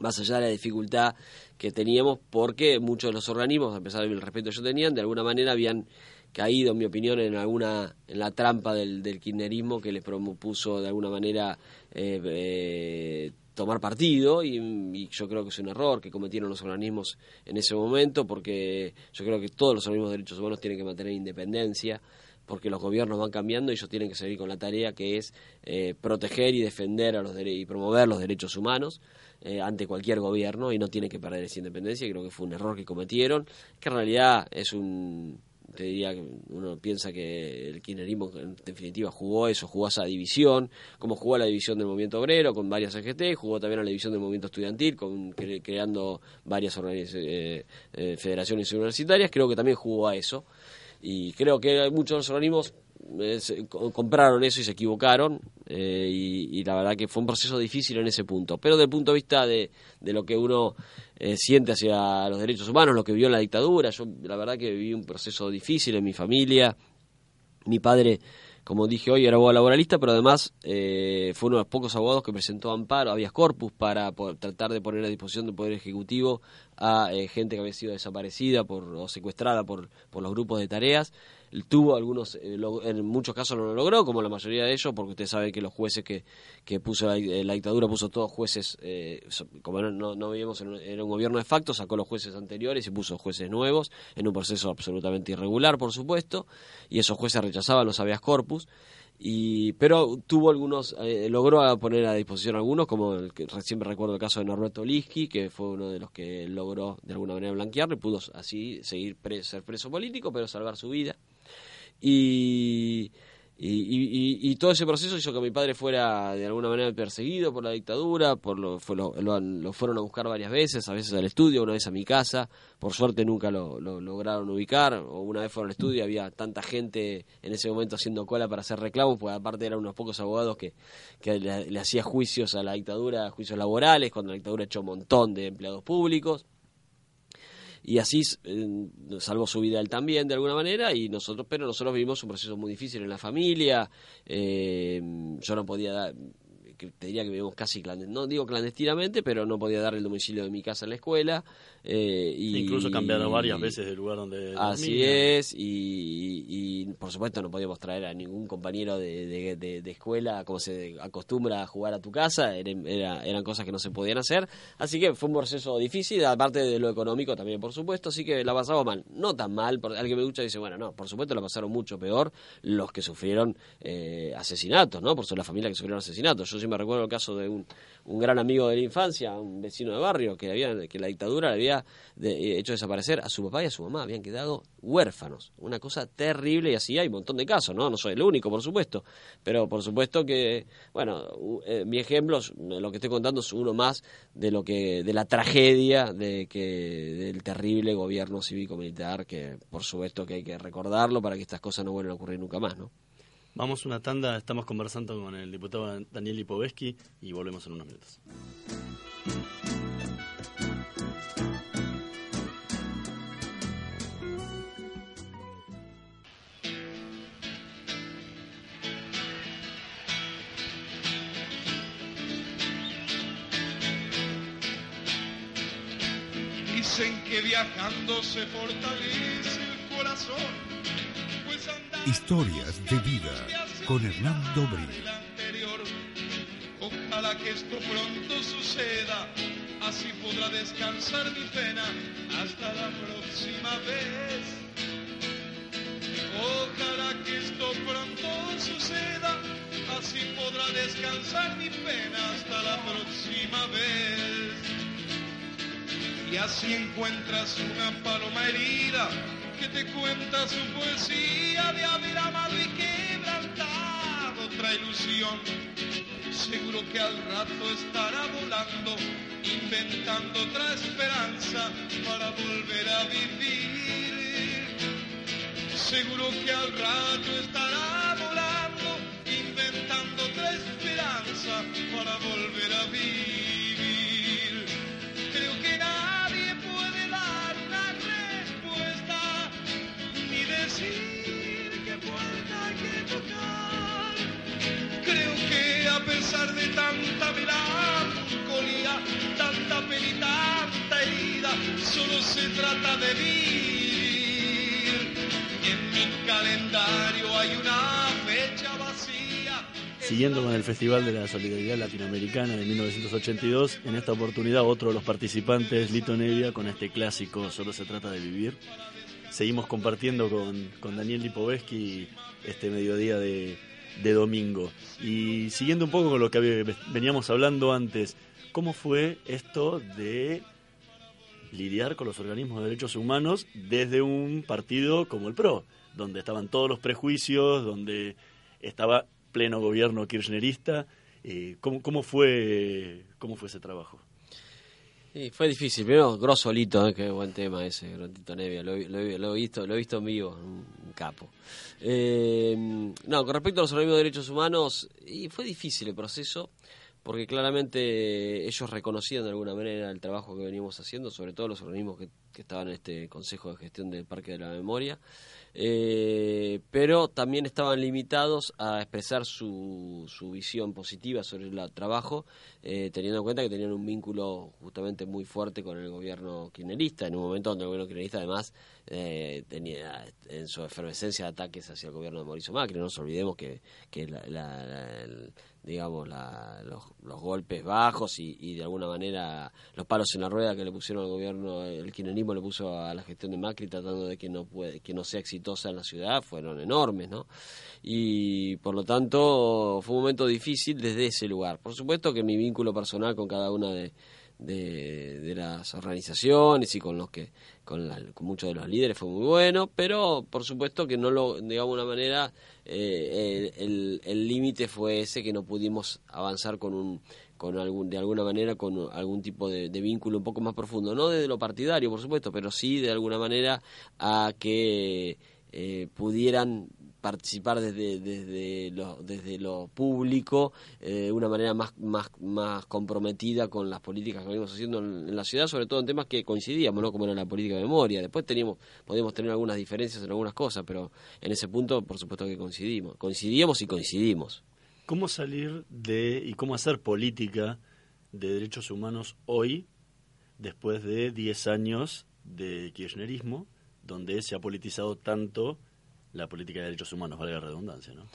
más allá de la dificultad que teníamos, porque muchos de los organismos, a pesar del respeto que yo tenían, de alguna manera habían caído, en mi opinión, en alguna en la trampa del, del kirchnerismo que les propuso de alguna manera eh, eh, tomar partido y, yo creo que es un error que cometieron los organismos en ese momento porque yo creo que todos los organismos de derechos humanos tienen que mantener independencia porque los gobiernos van cambiando y ellos tienen que seguir con la tarea que es eh, proteger y defender a los y promover los derechos humanos eh, ante cualquier gobierno y no tienen que perder esa independencia. Creo que fue un error que cometieron que en realidad es un te diría que uno piensa que el kirchnerismo en definitiva jugó eso, jugó esa división, como jugó a la división del movimiento obrero con varias EGT, jugó también a la división del movimiento estudiantil con creando varias eh, eh, federaciones universitarias, creo que también jugó a eso y creo que muchos de los organismos eh, compraron eso y se equivocaron eh, y, la verdad que fue un proceso difícil en ese punto. Pero desde el punto de vista de, de lo que uno eh, siente hacia los derechos humanos, lo que vivió en la dictadura, yo la verdad que viví un proceso difícil en mi familia. Mi padre, como dije hoy, era abogado laboralista, pero además fue uno de los pocos abogados que presentó amparo, habeas corpus, para tratar de poner a disposición del Poder Ejecutivo a gente que había sido desaparecida por, o secuestrada por, por los grupos de tareas tuvo algunos, eh, en muchos casos no lo logró, como la mayoría de ellos, porque usted sabe que los jueces que, que puso la, eh, dictadura puso todos jueces, eh, como no, no vivimos en un, un, gobierno de facto, sacó los jueces anteriores y puso jueces nuevos, en un proceso absolutamente irregular, por supuesto, y esos jueces rechazaban los habeas corpus y pero tuvo algunos eh, logró poner a disposición algunos como el que siempre recuerdo el caso de Norberto Liski que fue uno de los que logró de alguna manera blanquearlo y pudo así seguir ser preso político pero salvar su vida y y, todo ese proceso hizo que mi padre fuera de alguna manera perseguido por la dictadura, por lo, lo, lo, fueron a buscar varias veces, a veces al estudio, una vez a mi casa, por suerte nunca lo, lograron ubicar, o una vez fueron al estudio, había tanta gente en ese momento haciendo cola para hacer reclamos, pues aparte eran unos pocos abogados que, que le, le hacía juicios a la dictadura, juicios laborales, cuando la dictadura echó un montón de empleados públicos y así eh, salvó su vida él también de alguna manera y nosotros pero nosotros vivimos un proceso muy difícil en la familia eh, yo no podía dar que te diría que vivimos casi no digo clandestinamente, pero no podía dar el domicilio de mi casa en la escuela. Eh, y, Incluso cambiaron varias veces del lugar donde... Así es, y, por supuesto no podíamos traer a ningún compañero de, de, escuela como se acostumbra a jugar a tu casa, era, eran cosas que no se podían hacer, así que fue un proceso difícil, aparte de lo económico también, por supuesto, así que la pasamos mal, no tan mal, porque alguien me escucha y dice, bueno, no, por supuesto la pasaron mucho peor los que sufrieron eh, asesinatos, ¿no? Por eso la familia que sufrieron asesinatos, yo Yo me recuerdo el caso de un, un gran amigo de la infancia, un vecino de barrio, que había que la dictadura le había de- hecho desaparecer a su papá y a su mamá, habían quedado huérfanos. Una cosa terrible y así hay un montón de casos, ¿no? No soy el único, por supuesto, pero por supuesto que, bueno, eh, mi ejemplo, lo que estoy contando es uno más de lo que, de la tragedia de que, del terrible gobierno cívico-militar, que por supuesto que hay que recordarlo para que estas cosas no vuelvan a ocurrir nunca más, ¿no? Vamos una tanda, estamos conversando con el diputado Daniel Lipovetsky y volvemos en unos minutos. Dicen que viajando se fortalece el corazón. Historias de vida con del anterior. Ojalá que esto pronto suceda, así podrá descansar mi pena hasta la próxima vez. Ojalá que esto pronto suceda, así podrá descansar mi pena hasta la próxima vez. Y así encuentras una paloma herida que te cuenta su poesía de haber amado y quebrantado otra ilusión. Seguro que al rato estará volando, inventando otra esperanza para volver a vivir. Seguro que al rato estará pesar de tanta melancolía, tanta pena y tanta herida, solo se trata de vivir. En mi calendario hay una fecha vacía. Siguiendo con el Festival de la Solidaridad Latinoamericana de 1982, en esta oportunidad otro de los participantes, Lito Nevia, con este clásico Solo se trata de vivir. Seguimos compartiendo con, con Daniel Lipovetsky este mediodía de, de domingo. Y siguiendo un poco con lo que veníamos hablando antes, ¿cómo fue esto de lidiar con los organismos de derechos humanos desde un partido como el PRO, donde estaban todos los prejuicios, donde estaba pleno gobierno kirchnerista? Eh, ¿cómo, cómo, fue, ¿Cómo fue ese trabajo? Sí, fue difícil, pero grosso Lito, ¿eh? qué buen tema ese, Grotito Nevia, lo, he- visto, lo he visto en vivo, un capo. Eh, no, con respecto a los organismos de derechos humanos, y fue difícil el proceso, porque claramente ellos reconocían de alguna manera el trabajo que veníamos haciendo, sobre todo los organismos que estaban en este Consejo de Gestión del Parque de la Memoria, eh, pero también estaban limitados a expresar su, su visión positiva sobre el trabajo, eh, teniendo en cuenta que tenían un vínculo justamente muy fuerte con el gobierno kirchnerista, en un momento donde el gobierno kirchnerista además eh, tenía en su efervescencia ataques hacia el gobierno de Mauricio Macri. No nos olvidemos que, la- digamos la- los, los golpes bajos y, y de alguna manera los palos en la rueda que le pusieron al gobierno, el kirchnerismo le puso a la gestión de Macri tratando de que no puede, que no sea exitosa en la ciudad fueron enormes, ¿no? Y por lo tanto fue un momento difícil desde ese lugar. Por supuesto que mi vínculo personal con cada una de, de, de las organizaciones y con los que con, la- con muchos de los líderes fue muy bueno pero por supuesto que no lo digamos de una manera eh, el el límite fue ese que no pudimos avanzar con un con algún de alguna manera con algún tipo de, de vínculo un poco más profundo. No desde lo partidario por supuesto pero sí de alguna manera a que eh, pudieran participar desde desde lo, desde lo público eh, de una manera más más más comprometida con las políticas que venimos haciendo en, en la ciudad sobre todo en temas que coincidíamos no como era la política de memoria. Después teníamos podíamos tener algunas diferencias en algunas cosas pero en ese punto por supuesto que coincidimos. Coincidíamos y coincidimos. ¿Cómo salir de y cómo hacer política de derechos humanos hoy, después de 10 años de kirchnerismo, donde se ha politizado tanto la política de derechos humanos, valga la redundancia, ¿no?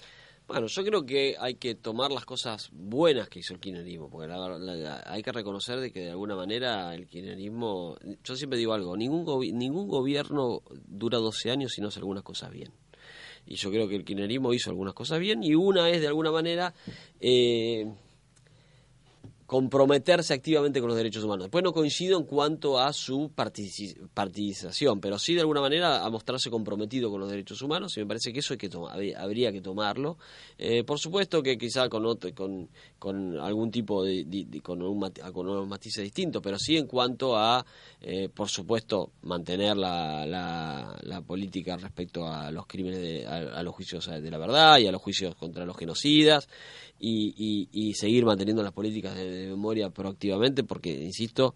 Bueno, yo creo que hay que tomar las cosas buenas que hizo el kirchnerismo, porque la- hay que reconocer de que de alguna manera el kirchnerismo, yo siempre digo algo, ningún, gobi- ningún gobierno dura 12 años si no hace algunas cosas bien. Y yo creo que el kirchnerismo hizo algunas cosas bien y una es de alguna manera eh, comprometerse activamente con los derechos humanos. Después no coincido en cuanto a su partidización, pero sí de alguna manera a mostrarse comprometido con los derechos humanos y me parece que eso hay que habría que tomarlo. Eh, por supuesto que quizá con, con, con algún tipo de, con, un, con unos matices distintos, pero sí en cuanto a, eh, por supuesto, mantener la, la, política respecto a los crímenes, de, a los juicios de la verdad y a los juicios contra los genocidas y, seguir manteniendo las políticas de, memoria proactivamente, porque, insisto,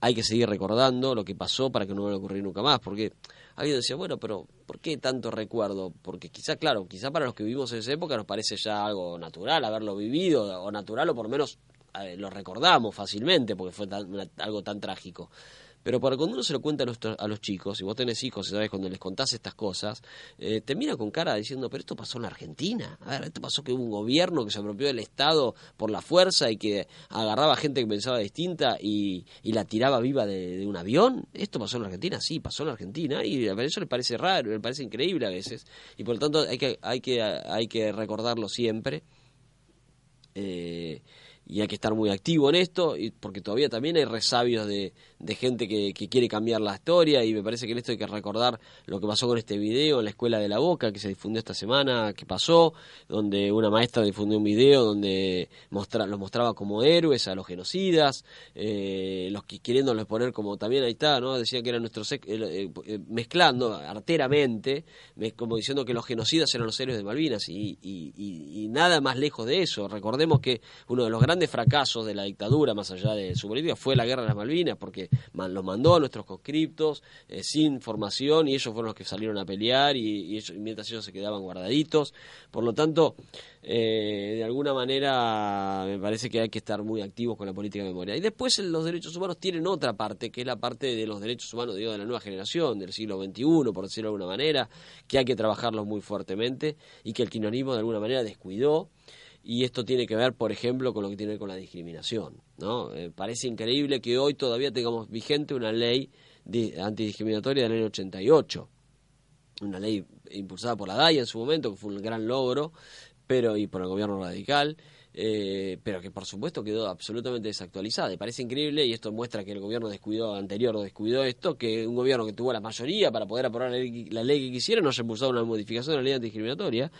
hay que seguir recordando lo que pasó para que no vuelva a ocurrir nunca más, porque alguien decía, bueno, pero ¿por qué tanto recuerdo? Porque quizá, claro, quizá para los que vivimos en esa época nos parece ya algo natural haberlo vivido, o natural, o por lo menos lo recordamos fácilmente, porque fue algo tan trágico. Pero para cuando uno se lo cuenta a, los chicos, y vos tenés hijos sabes cuando les contás estas cosas, eh, te mira con cara diciendo, pero esto pasó en la Argentina. A ver, esto pasó que hubo un gobierno que se apropió del Estado por la fuerza y que agarraba gente que pensaba distinta y, la tiraba viva de, un avión. ¿Esto pasó en la Argentina? Sí, pasó en la Argentina. Y a eso les parece raro, les parece increíble a veces. Y por lo tanto hay que, hay que, hay que recordarlo siempre. Eh, y hay que estar muy activo en esto, y porque todavía también hay resabios de, de gente que, que, quiere cambiar la historia, y me parece que en esto hay que recordar lo que pasó con este video en la Escuela de la Boca, que se difundió esta semana, que pasó, donde una maestra difundió un video donde mostra, los mostraba como héroes a los genocidas, eh, los que queriéndolos poner como también ahí está, ¿no? Decían que eran nuestros, eh, eh, mezclando arteramente, como diciendo que los genocidas eran los héroes de Malvinas, y, y, y nada más lejos de eso. Recordemos que uno de los grandes fracasos de la dictadura, más allá de su política, fue la guerra de las Malvinas, porque los mandó a nuestros conscriptos eh, sin formación y ellos fueron los que salieron a pelear y, mientras ellos se quedaban guardaditos. Por lo tanto, eh, de alguna manera me parece que hay que estar muy activos con la política de memoria. Y después los derechos humanos tienen otra parte, que es la parte de los derechos humanos digo, de la nueva generación, del siglo XXI, por decirlo de alguna manera, que hay que trabajarlos muy fuertemente y que el kirchnerismo de alguna manera descuidó y esto tiene que ver, por ejemplo, con lo que tiene que ver con la discriminación. ¿no? Eh, parece increíble que hoy todavía tengamos vigente una ley antidiscriminatoria del año 88, una ley impulsada por la DAIA en su momento, que fue un gran logro, pero y por el gobierno radical, eh, pero que por supuesto quedó absolutamente desactualizada. Y parece increíble, y esto muestra que el gobierno descuidó anterior descuidó esto, que un gobierno que tuvo la mayoría para poder aprobar la ley, la ley que quisiera no haya impulsado una modificación de la ley antidiscriminatoria.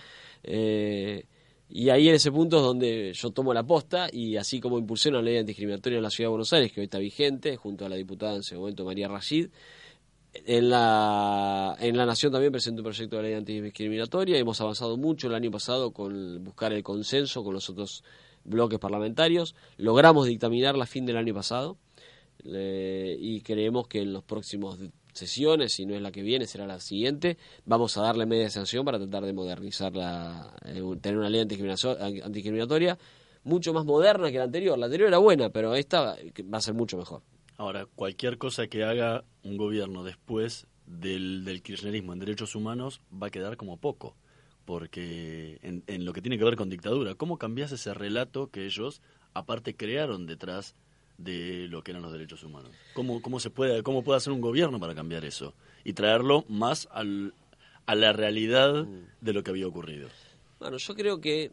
Eh, y ahí en ese punto es donde yo tomo la posta y así como impulsé una ley antidiscriminatoria en la Ciudad de Buenos Aires, que hoy está vigente, junto a la diputada en ese momento María Rashid, en la, en la Nación también presentó un proyecto de ley antidiscriminatoria. Hemos avanzado mucho el año pasado con buscar el consenso con los otros bloques parlamentarios. Logramos dictaminar la fin del año pasado y creemos que en los próximos sesiones, si no es la que viene, será la siguiente. Vamos a darle media sanción para tratar de modernizarla, eh, tener una ley antidiscriminatoria mucho más moderna que la anterior. La anterior era buena, pero esta va a ser mucho mejor. Ahora, cualquier cosa que haga un gobierno después del, del kirchnerismo en derechos humanos va a quedar como poco, porque en, en lo que tiene que ver con dictadura, ¿cómo cambias ese relato que ellos aparte crearon detrás de lo que eran los derechos humanos. ¿Cómo, cómo, se puede, cómo puede hacer un gobierno para cambiar eso y traerlo más al, a la realidad de lo que había ocurrido? Bueno, yo creo que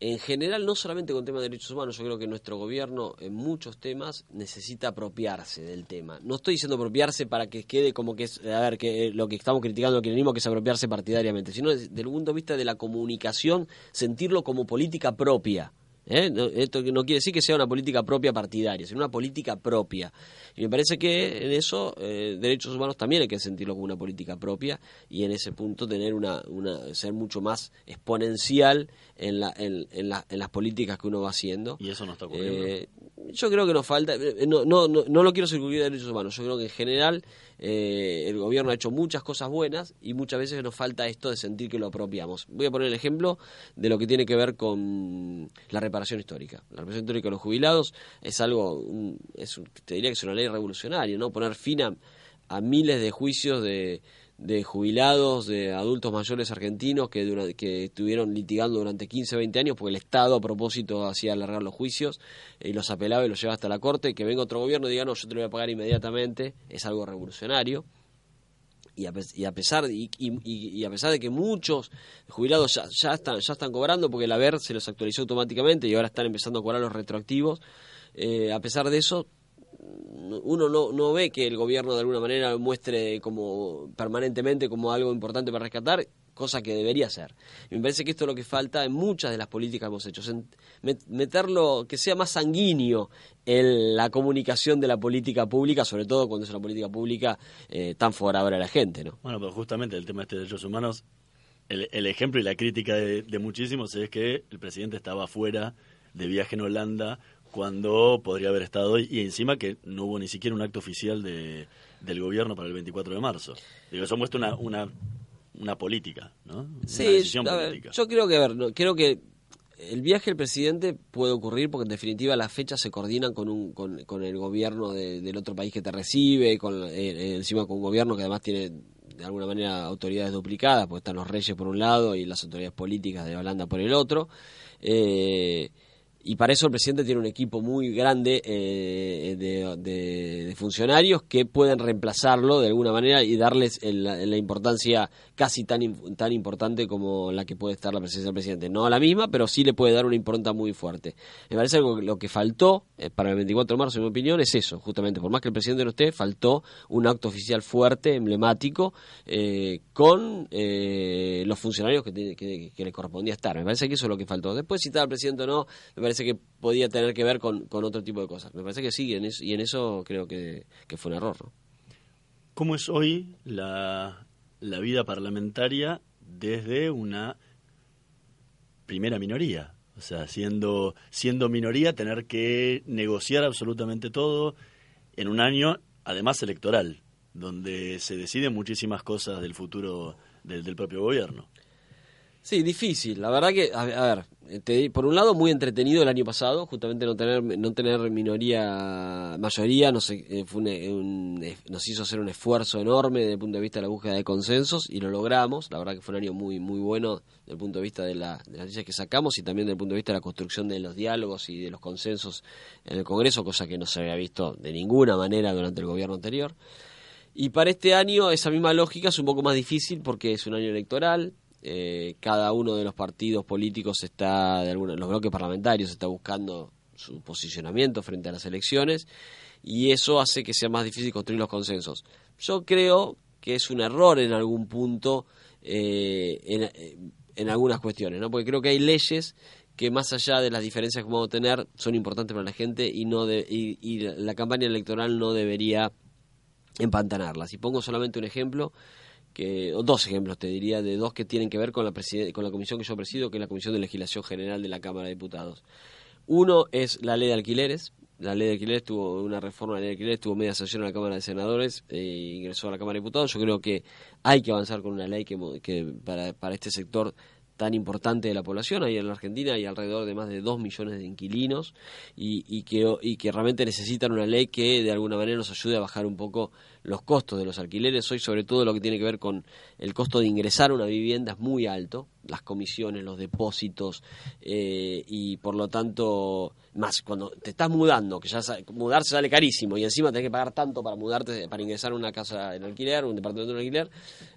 en general, no solamente con temas de derechos humanos, yo creo que nuestro gobierno en muchos temas necesita apropiarse del tema. No estoy diciendo apropiarse para que quede como que es, a ver, que lo que estamos criticando el mismo que es apropiarse partidariamente, sino desde el punto de vista de la comunicación, sentirlo como política propia. ¿Eh? esto no quiere decir que sea una política propia partidaria, sino una política propia. Y me parece que en eso eh, derechos humanos también hay que sentirlo como una política propia y en ese punto tener una, una ser mucho más exponencial en, la, en, en, las políticas que uno va haciendo. Y eso no está ocurriendo. Eh, yo creo que nos falta, no, no, no, no lo quiero circunscribir de derechos humanos, yo creo que en general eh, el gobierno ha hecho muchas cosas bueas y muchas veces nos falta esto de sentir que lo apropiamos. Voy a poner el ejemplo de lo que tiene que ver con la reparación histórica. La reparación histórica de los jubilados es algo, es, te diría que es una ley revolucionaria, ¿no? Poner fin a miles de juicios de de jubilados, de adultos mayores argentinos que, que estuvieron litigando durante 15, 20 años porque el Estado a propósito hacía alargar los juicios y los apelaba y los llevaba hasta la Corte, que venga otro gobierno y diga, no, yo te lo voy a pagar inmediatamente, es algo revolucionario. y a, pesar y, y, a pesar de que muchos jubilados ya, ya están ya están cobrando porque el haber se los actualizó automáticamente y ahora están empezando a cobrar los retroactivos eh, a pesar de eso uno no, no ve que el gobierno de alguna manera muestre como permanentemente como algo importante para rescatar cosa que debería ser. Y me parece que esto es lo que falta en muchas de las políticas que hemos hecho, meterlo, que sea más sanguíneo en la comunicación de la política pública, sobre todo cuando es una política pública eh, tan favorable a la gente. ¿no? Bueno, pero justamente el tema este de derechos humanos, el, ejemplo y la crítica de, de, muchísimos es que el presidente estaba fuera de viaje en Holanda cuando podría haber estado y encima que no hubo ni siquiera un acto oficial de, del gobierno para el 24 de marzo. Digo, eso muestra una, una una política, ¿no? sí, yo creo que, a ver, creo que el viaje del presidente puede ocurrir porque en definitiva las fechas se coordinan con, un, con, el gobierno del otro país que te recibe, con, eh, encima con un gobierno que además tiene de alguna manera autoridades duplicadas, porque están los reyes por un lado y las autoridades políticas de Holanda por el otro. Eh, y para eso el presidente tiene un equipo muy grande eh, de, funcionarios que pueden reemplazarlo de alguna manera y darles la importancia casi tan, tan importante como la que puede estar la presencia del presidente. No a la misma, pero sí le puede dar una impronta muy fuerte. Me parece que lo que faltó eh, para el 24 de marzo, en mi opinión, es eso, justamente. Por más que el presidente no esté, faltó un acto oficial fuerte, emblemático, eh, con los funcionarios que, que, que, le correspondía estar. Me parece que eso es lo que faltó. Después, si estaba el presidente o no, me parece que podía tener que ver con, otro tipo de cosas. Me parece que sí, y en eso creo que, fue un error. ¿Cómo es hoy la, la vida parlamentaria desde una primera minoría? O sea, siendo, siendo minoría, tener que negociar absolutamente todo en un año, además electoral, donde se deciden muchísimas cosas del futuro del propio gobierno. Sí, difícil. La verdad que, a, ver, te, por un lado muy entretenido el año pasado, justamente no tener no tener minoría, mayoría, no sé, eh, fue un, nos hizo hacer un esfuerzo enorme desde el punto de vista de la búsqueda de consensos y lo logramos. La verdad que fue un año muy muy bueno desde el punto de vista de, la, de las leyes que sacamos y también desde el punto de vista de la construcción de los diálogos y de los consensos en el Congreso, cosa que no se había visto de ninguna manera durante el gobierno anterior. Y para este año esa misma lógica es un poco más difícil porque es un año electoral, eh, cada uno de los partidos políticos está, de algunos, los bloques parlamentarios está buscando su posicionamiento frente a las elecciones y eso hace que sea más difícil construir los consensos. Yo creo que es un error en algún punto eh, eh, en, algunas cuestiones, ¿no? porque creo que hay leyes que más allá de las diferencias que vamos a tener son importantes para la gente y no y la campaña electoral no debería empantanarlas. Y pongo solamente un ejemplo que, dos ejemplos te diría, de dos que tienen que ver con la, con la comisión que yo presido, que es la Comisión de Legislación General de la Cámara de Diputados. Uno es la ley de alquileres. La ley de alquileres tuvo una reforma de la ley de alquileres, tuvo media sesión en la Cámara de Senadores e ingresó a la Cámara de Diputados. Yo creo que hay que avanzar con una ley que, para este sector tan importante de la población. Ahí en la Argentina hay alrededor de más de 2 millones de inquilinos y, y, que, y que realmente necesitan una ley que de alguna manera nos ayude a bajar un poco los costos de los alquileres. Hoy sobre todo lo que tiene que ver con el costo de ingresar a una vivienda es muy alto, las comisiones, los depósitos eh, y por lo tanto, más cuando te estás mudando, que ya mudarse sale carísimo y encima tenés que pagar tanto para mudarte, para ingresar a una casa en alquiler, un departamento en alquiler,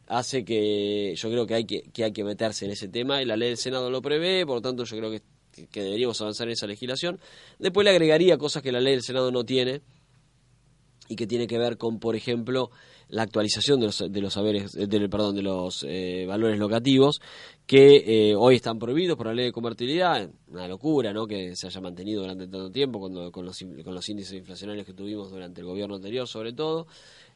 hace que yo creo que hay que, hay que meterse en ese tema y la ley del Senado lo prevé, por lo tanto yo creo que, que deberíamos avanzar en esa legislación. Después le agregaría cosas que la ley del Senado no tiene y que tiene que ver con, por ejemplo, la actualización de los, de los saberes, eh, del, perdón, de los eh, valores locativos que eh, hoy están prohibidos por la ley de convertibilidad, una locura, ¿no? Que se haya mantenido durante tanto tiempo con, con, los, con los índices inflacionarios que tuvimos durante el gobierno anterior, sobre todo.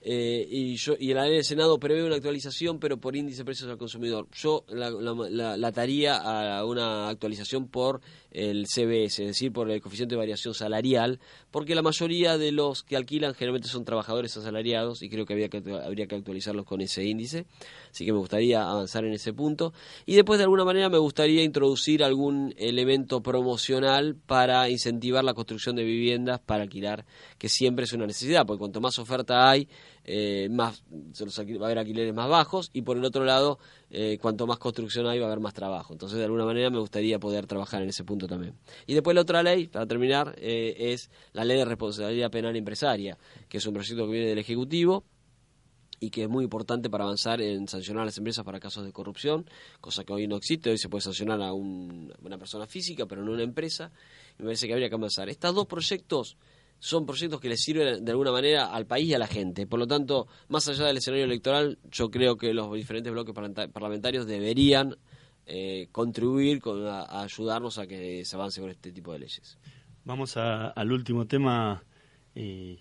Eh, y, yo, y la ley del Senado prevé una actualización, pero por índice de precios al consumidor. Yo la, la, la, ataría a una actualización por el CBS, es decir, por el coeficiente de variación salarial, porque la mayoría de los que alquilan generalmente son trabajadores asalariados y creo que, que habría que actualizarlos con ese índice. Así que me gustaría avanzar en ese punto. Y después, de alguna manera, me gustaría introducir algún elemento promocional para incentivar la construcción de viviendas para alquilar, que siempre es una necesidad, porque cuanto más oferta hay, eh, más va a haber alquileres más bajos y por el otro lado, eh, cuanto más construcción hay, va a haber más trabajo. Entonces, de alguna manera, me gustaría poder trabajar en ese punto también. Y después la otra ley, para terminar, eh, es la ley de responsabilidad penal empresaria, que es un proyecto que viene del Ejecutivo y que es muy importante para avanzar en sancionar a las empresas para casos de corrupción, cosa que hoy no existe, hoy se puede sancionar a una persona física, pero no a una empresa, y me parece que habría que avanzar. Estos dos proyectos son proyectos que le sirven de alguna manera al país y a la gente. Por lo tanto, más allá del escenario electoral, yo creo que los diferentes bloques parlamentarios deberían eh, contribuir con, a, ayudarnos a que se avance con este tipo de leyes. Vamos al último tema y,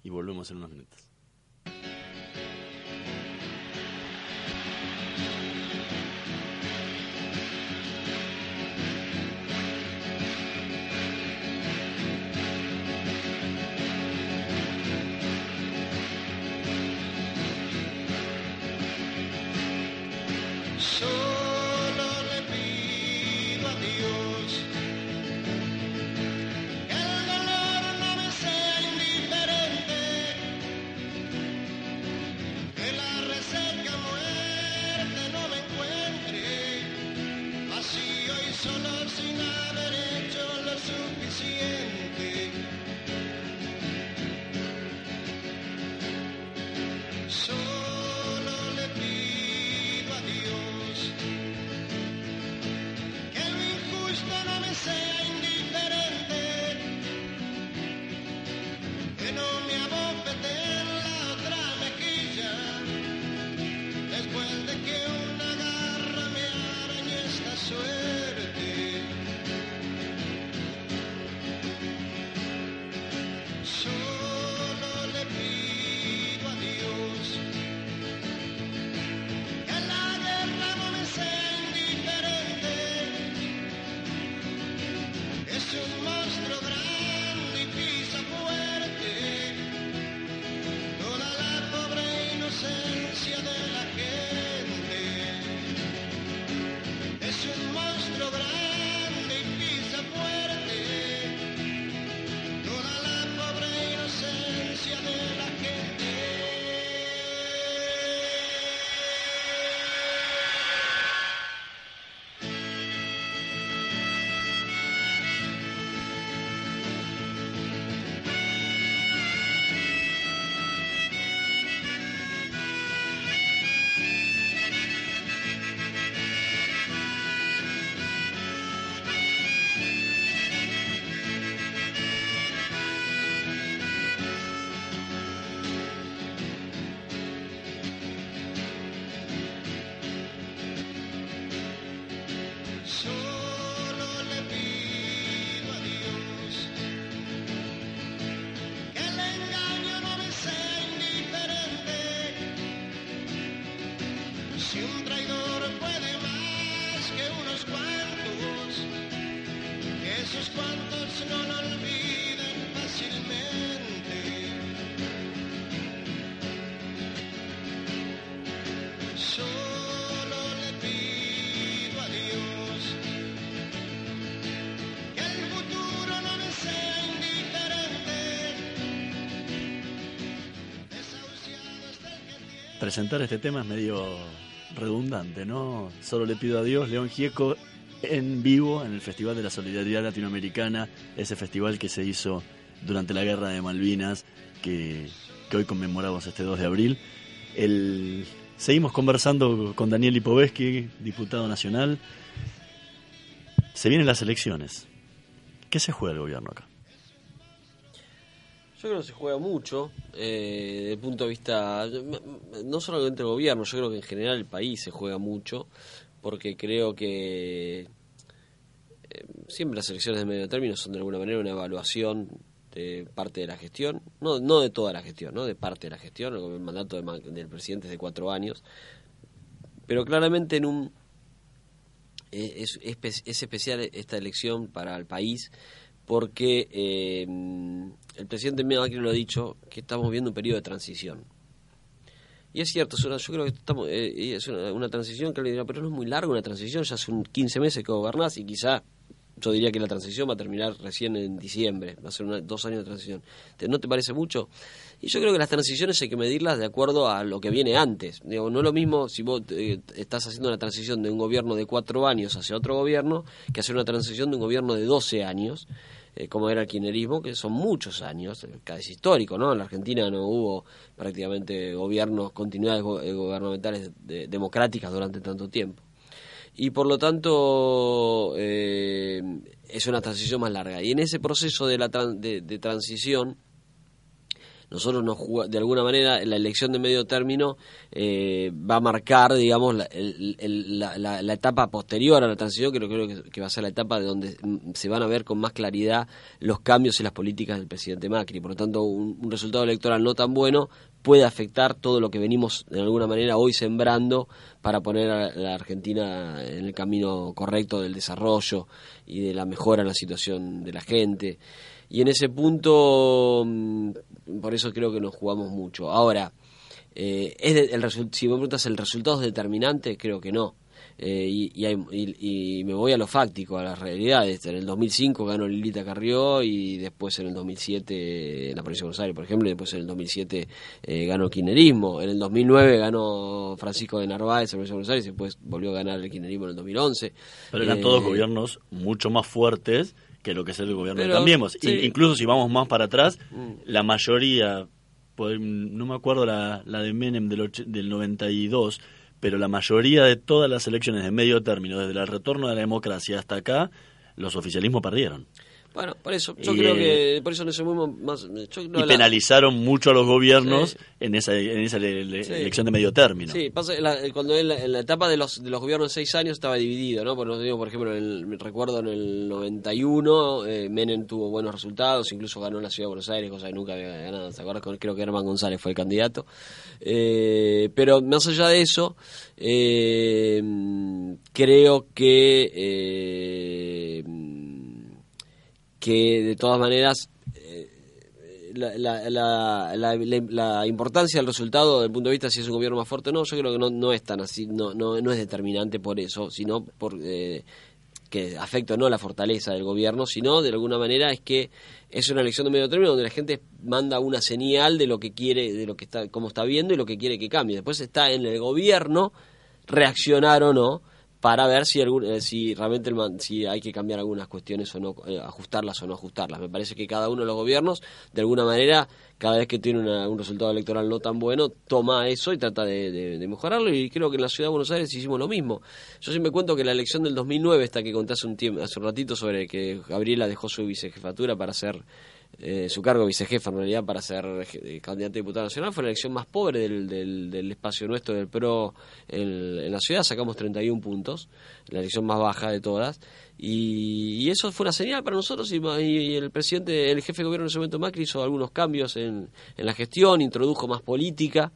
y volvemos en unos minutos. Presentar este tema es medio redundante, ¿no? Solo le pido a Dios, León Gieco en vivo en el Festival de la Solidaridad Latinoamericana, ese festival que se hizo durante la Guerra de Malvinas, que, hoy conmemoramos este 2 de abril. El, seguimos conversando con Daniel Lipovetsky, diputado nacional. Se vienen las elecciones. ¿Qué se juega el gobierno acá? Yo creo que se juega mucho, eh, desde el punto de vista, no solamente el gobierno, yo creo que en general el país se juega mucho, porque creo que eh, siempre las elecciones de medio término son de alguna manera una evaluación de parte de la gestión, no, no de toda la gestión, no de parte de la gestión, el mandato del presidente es de cuatro años, pero claramente en un es, es especial esta elección para el país porque eh, el presidente Macri lo ha dicho, que estamos viendo un periodo de transición. Y es cierto, yo creo que estamos, eh, es una, transición que le dirá, pero no es muy larga una transición, ya son 15 meses que gobernás y quizá yo diría que la transición va a terminar recién en diciembre, va a ser dos años de transición. ¿No te parece mucho? Y yo creo que las transiciones hay que medirlas de acuerdo a lo que viene antes. Digo, no es lo mismo si vos eh, estás haciendo una transición de un gobierno de cuatro años hacia otro gobierno que hacer una transición de un gobierno de 12 años eh, como era el kirchnerismo, que son muchos años, casi histórico, ¿no? En la Argentina no hubo prácticamente gobiernos, continuidades gubernamentales democráticas durante tanto tiempo. Y por lo tanto es una transición más larga. Y en ese proceso de, la de transición, nosotros nos de alguna manera la elección de medio término eh, va a marcar, digamos, la, etapa posterior a la transición, que creo que, va a ser la etapa de donde se van a ver con más claridad los cambios en las políticas del presidente Macri. Por lo tanto, un, resultado electoral no tan bueno puede afectar todo lo que venimos de alguna manera hoy sembrando para poner a la Argentina en el camino correcto del desarrollo y de la mejora en la situación de la gente. Y en ese punto, mm, por eso creo que nos jugamos mucho. Ahora, eh, ¿es el si me preguntas, ¿el resultado es determinante? Creo que no. Eh, y, me voy a lo fáctico, a las realidades. En el 2005 ganó Lilita Carrió y después en el 2007 en la provincia de Buenos Aires, por ejemplo, y después en el 2007 eh, ganó el kirchnerismo. En el 2009 ganó Francisco de Narváez en la provincia de Buenos Aires y después volvió a ganar el kirchnerismo en el 2011. Pero eran todos gobiernos mucho más fuertes que lo que es el gobierno de Cambiemos. Incluso si vamos más para atrás, mm. la mayoría, pues, no me acuerdo la, la de Menem del, del 92, pero la mayoría de todas las elecciones de medio término, desde el retorno de la democracia hasta acá, los oficialismos perdieron. Bueno, por eso, yo creo que por eso nos más. y penalizaron mucho a los gobiernos en esa, en esa elección de medio término. Sí, pasa, cuando en la, etapa de los, de los gobiernos de seis años estaba dividido, ¿no? Por, digo, por ejemplo, el, recuerdo en el 91, eh, Menem tuvo buenos resultados, incluso ganó en la ciudad de Buenos Aires, cosa que nunca había ganado. ¿Se acuerdas? Creo que Herman González fue el candidato. Eh, pero más allá de eso, eh, creo que. Que de todas maneras eh, la, la, la, importancia del resultado desde el punto de vista si es un gobierno más fuerte o no, yo creo que no, no es tan así, no, no, no es determinante por eso, sino por eh, que afecta no la fortaleza del gobierno, sino de alguna manera es que es una elección de medio término donde la gente manda una señal de lo que quiere, de lo que está, cómo está viendo y lo que quiere que cambie. Después está en el gobierno reaccionar o no para ver si, algún, eh, si realmente si hay que cambiar algunas cuestiones o no, eh, ajustarlas o no ajustarlas. Me parece que cada uno de los gobiernos, de alguna manera, cada vez que tiene un resultado electoral no tan bueno, toma eso y trata de, mejorarlo. Y creo que en la ciudad de Buenos Aires hicimos lo mismo. Yo siempre cuento que la elección del 2009, esta que conté un, tiempo, hace un ratito sobre que Gabriela dejó su vicejefatura para ser eh, su cargo vicejefa en realidad para ser eh, candidato a diputado nacional. Fue la elección más pobre del, del, espacio nuestro del PRO en, la ciudad, sacamos 31 puntos, la elección más baja de todas, y, eso fue una señal para nosotros y, el presidente, el jefe de gobierno en ese momento Macri hizo algunos cambios en, en la gestión, introdujo más política,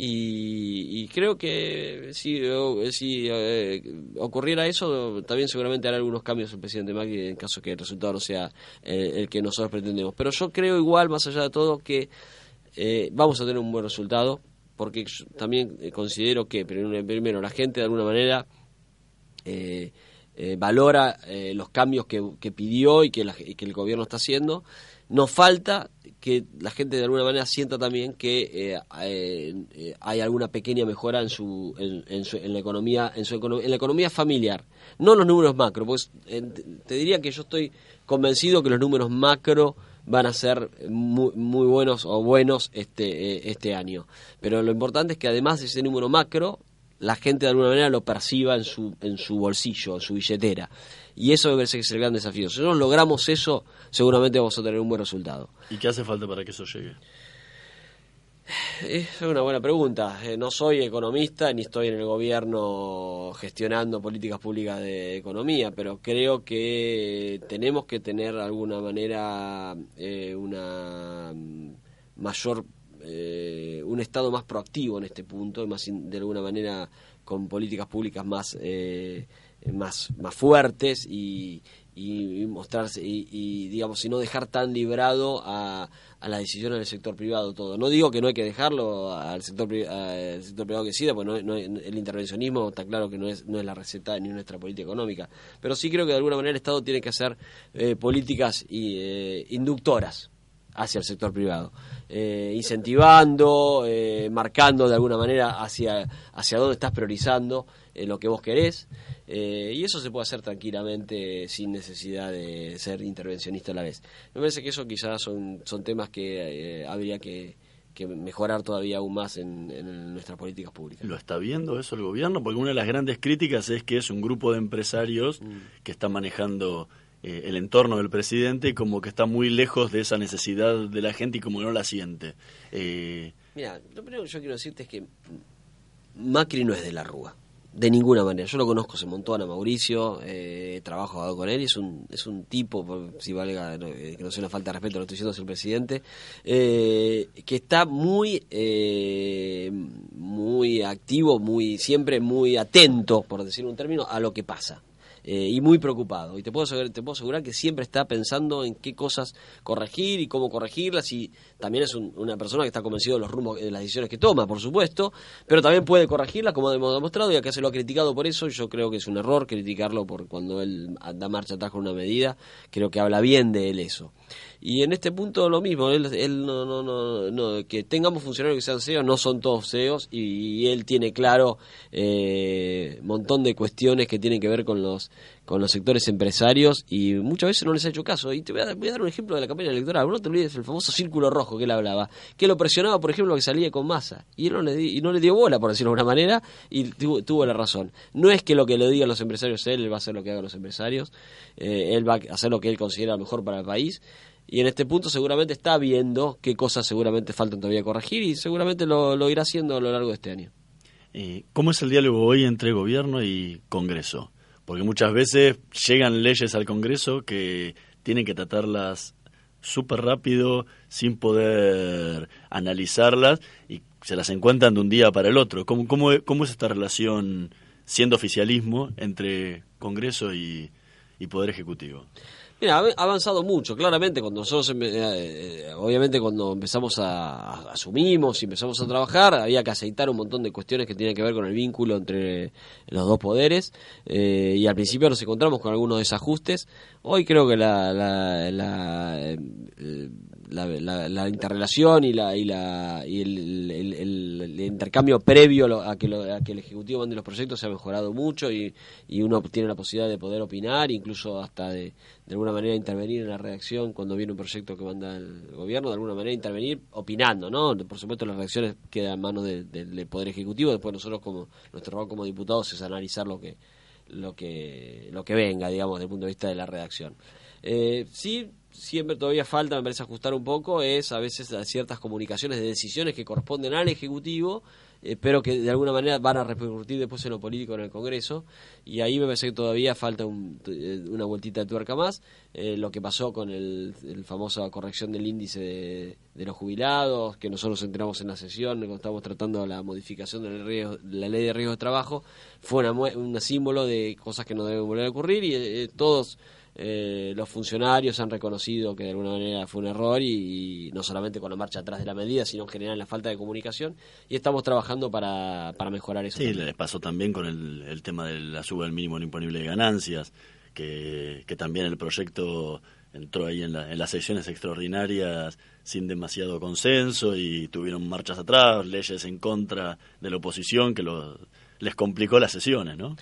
y, creo que si, si eh, ocurriera eso, también seguramente hará algunos cambios el presidente Macri en caso que el resultado no sea eh, el que nosotros pretendemos. Pero yo creo igual, más allá de todo, que eh, vamos a tener un buen resultado, porque también considero que, primero, la gente de alguna manera valora los cambios que, pidió y que, y que el gobierno está haciendo. Nos falta que la gente de alguna manera sienta también que eh, eh, hay alguna pequeña mejora en su, en, la economía en, su en la economía familiar no los números macro pues te diría que yo estoy convencido que los números macro van a ser muy, muy buenos o buenos este eh, este año. Pero lo importante es que además de ese número macro la gente de alguna manera lo perciba en su en su bolsillo en su billetera y eso es el gran desafío. Si nosotros logramos eso, seguramente vamos a tener un buen resultado. ¿Y qué hace falta para que eso llegue? Es una buena pregunta. Eh, no soy economista ni estoy en el gobierno gestionando políticas públicas de economía, pero creo que tenemos que tener de alguna manera eh, una mayor, eh, un estado más proactivo en este punto, más de alguna manera con políticas públicas más más, más fuertes y, y, mostrarse y, digamos y no dejar tan librado a, a las decisiones del sector privado todo. No digo que no hay que dejarlo al sector al sector privado que decida porque no, el intervencionismo está claro que no es no es la receta ni nuestra política económica pero sí creo que de alguna manera el Estado tiene que hacer eh, políticas y, eh, inductoras hacia el sector privado, eh, incentivando, eh, marcando de alguna manera hacia, hacia dónde estás priorizando lo que vos querés, y eso se puede hacer tranquilamente sin necesidad de ser intervencionista a la vez. Me parece que eso quizás son, son temas que habría que que mejorar todavía aún más en, nuestras políticas públicas. ¿Lo está viendo eso el gobierno? Porque una de las grandes críticas es que es un grupo de empresarios mm. que está manejando eh, el entorno del presidente y como que está muy lejos de esa necesidad de la gente y como no la siente. Eh... Mira, lo primero que yo quiero decirte es que Macri no es de la Rúa de ninguna manera. Yo lo conozco se montó a Mauricio, eh, he con él y es un, es un tipo, si valga, eh, que no sea una falta de respeto, lo estoy diciendo, es el presidente, eh, que está muy, muy activo, muy siempre muy atento, por decir un término, a lo que pasa. Eh, y muy preocupado. Y te puedo, te puedo asegurar que siempre está pensando en qué cosas corregir y cómo corregirlas. Y también es una persona que está convencido de los rumbos, de las decisiones que toma, por supuesto, pero también puede corregirlas, como hemos demostrado, y acá se lo ha criticado por eso. Yo creo que es un error criticarlo por cuando él da marcha atrás con una medida. Creo que habla bien de él eso. Y en este punto lo mismo, él, él no, no, no, no, que tengamos funcionarios que sean CEOs, no son todos CEOs, y, él tiene claro eh, montón de cuestiones que tienen que ver con los con los sectores empresarios y muchas veces no les ha hecho caso. Y te voy a, dar un ejemplo de la campaña electoral. No te olvides el famoso círculo rojo que él hablaba, que lo presionaba, por ejemplo, que salía con masa. Y él no le, y no le dio bola, por decirlo de alguna manera, y tuvo, la razón. No es que lo que le digan los empresarios él, él va a hacer lo que hagan los empresarios, eh, él va a hacer lo que él considera mejor para el país y en este punto seguramente está viendo qué cosas seguramente faltan todavía corregir y seguramente lo, irá haciendo a lo largo de este año. Eh, ¿Cómo es el diálogo hoy entre gobierno y Congreso? Porque muchas veces llegan leyes al Congreso que tienen que tratarlas súper rápido, sin poder analizarlas y se las encuentran de un día para el otro. ¿Cómo, cómo, cómo es esta relación siendo oficialismo entre Congreso y Poder Ejecutivo? Mira, ha avanzado mucho, claramente, cuando nosotros, eh, eh, obviamente cuando empezamos a, asumimos y empezamos a trabajar, había que aceitar un montón de cuestiones que tienen que ver con el vínculo entre los dos poderes, eh, y al principio nos encontramos con algunos desajustes, hoy creo que la, la, la la, interrelación y, la, y, la, y el, intercambio previo a que, el Ejecutivo mande los proyectos se ha mejorado mucho y, y, uno tiene la posibilidad de poder opinar, incluso hasta de, de alguna manera intervenir en la redacción cuando viene un proyecto que manda el gobierno, de alguna manera intervenir opinando, ¿no? Por supuesto las reacciones quedan en manos del Poder Ejecutivo, después nosotros como nuestro rol como diputados es analizar lo que lo que lo que venga, digamos, desde el punto de vista de la redacción. Eh, sí, siempre todavía falta, me parece, ajustar un poco, es a veces ciertas comunicaciones de decisiones que corresponden al Ejecutivo, eh, pero que de alguna manera van a repercutir después en lo político en el Congreso, y ahí me parece que todavía falta eh, una vueltita de tuerca más. Eh, lo que pasó con el, famosa corrección del índice de, los jubilados, que nosotros entramos en la sesión cuando estábamos tratando la modificación de la, ley de riesgo de trabajo, fue un símbolo de cosas que no deben volver a ocurrir, y todos eh, los funcionarios han reconocido que de alguna manera fue un error y, no solamente con la marcha atrás de la medida, sino en general la falta de comunicación y estamos trabajando para, para mejorar eso. Sí, le pasó también con el, tema de la suba del mínimo imponible de ganancias, que, que también el proyecto entró ahí en, en las sesiones extraordinarias sin demasiado consenso y tuvieron marchas atrás, leyes en contra de la oposición que lo, les complicó las sesiones, ¿no?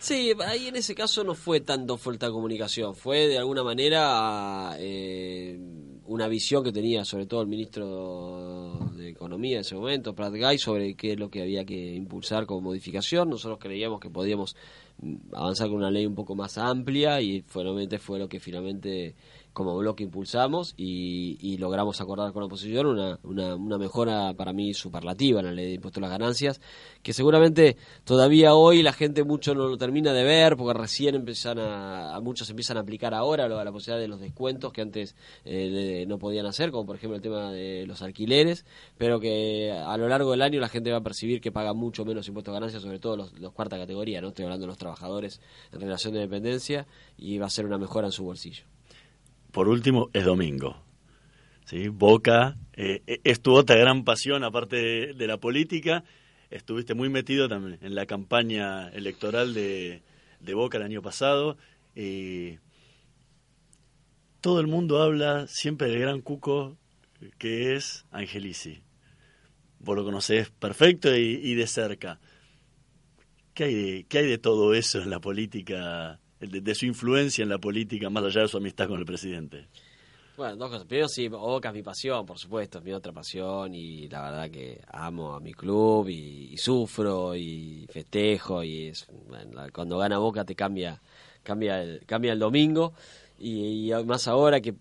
Sí, ahí en ese caso no fue tanto falta de comunicación, fue de alguna manera eh, una visión que tenía sobre todo el ministro de Economía en ese momento, Pratt Guy, sobre qué es lo que había que impulsar como modificación. Nosotros creíamos que podíamos mm, avanzar con una ley un poco más amplia y finalmente fue lo que finalmente como bloque impulsamos y, logramos acordar con la oposición una, una, mejora para mí superlativa en la ley de impuestos a las ganancias, que seguramente todavía hoy la gente mucho no lo termina de ver, porque recién empiezan a, muchos empiezan a aplicar ahora la posibilidad de los descuentos que antes eh, no podían hacer, como por ejemplo el tema de los alquileres, pero que a lo largo del año la gente va a percibir que paga mucho menos impuestos a ganancias, sobre todo los, los cuarta categoría, no estoy hablando de los trabajadores en relación de dependencia, y va a ser una mejora en su bolsillo por último, es domingo. ¿sí? Boca eh, eh, es tu otra gran pasión, aparte de, la política. Estuviste muy metido también en la campaña electoral de, Boca el año pasado. todo el mundo habla siempre del gran Cuco que es Angelici. Vos lo conocés perfecto y, de cerca. ¿Qué hay de, ¿Qué hay de todo eso en la política, de su influencia en la política, más allá de su amistad con el presidente? Bueno, dos cosas. Primero, sí, Boca es mi pasión, por supuesto, es mi otra pasión y la verdad que amo a mi club y, sufro y festejo y es, cuando gana Boca te cambia cambia el, cambia el domingo y, más ahora que,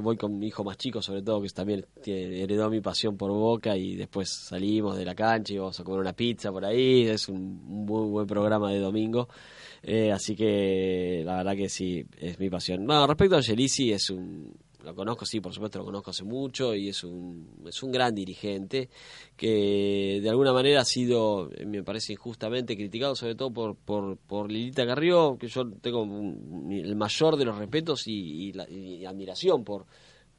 voy con mi hijo más chico sobre todo que también heredó mi pasión por Boca y después salimos de la cancha y vamos a comer una pizza por ahí, es un, muy buen programa de domingo. Eh, así que la verdad que sí, es mi pasión. No, respecto a Angelici, es un, lo conozco, sí, por supuesto lo conozco hace mucho y es un, es un gran dirigente que de alguna manera ha sido, me parece injustamente criticado, sobre todo por, por, por Lilita Carrió, que yo tengo el mayor de los respetos y, admiración por,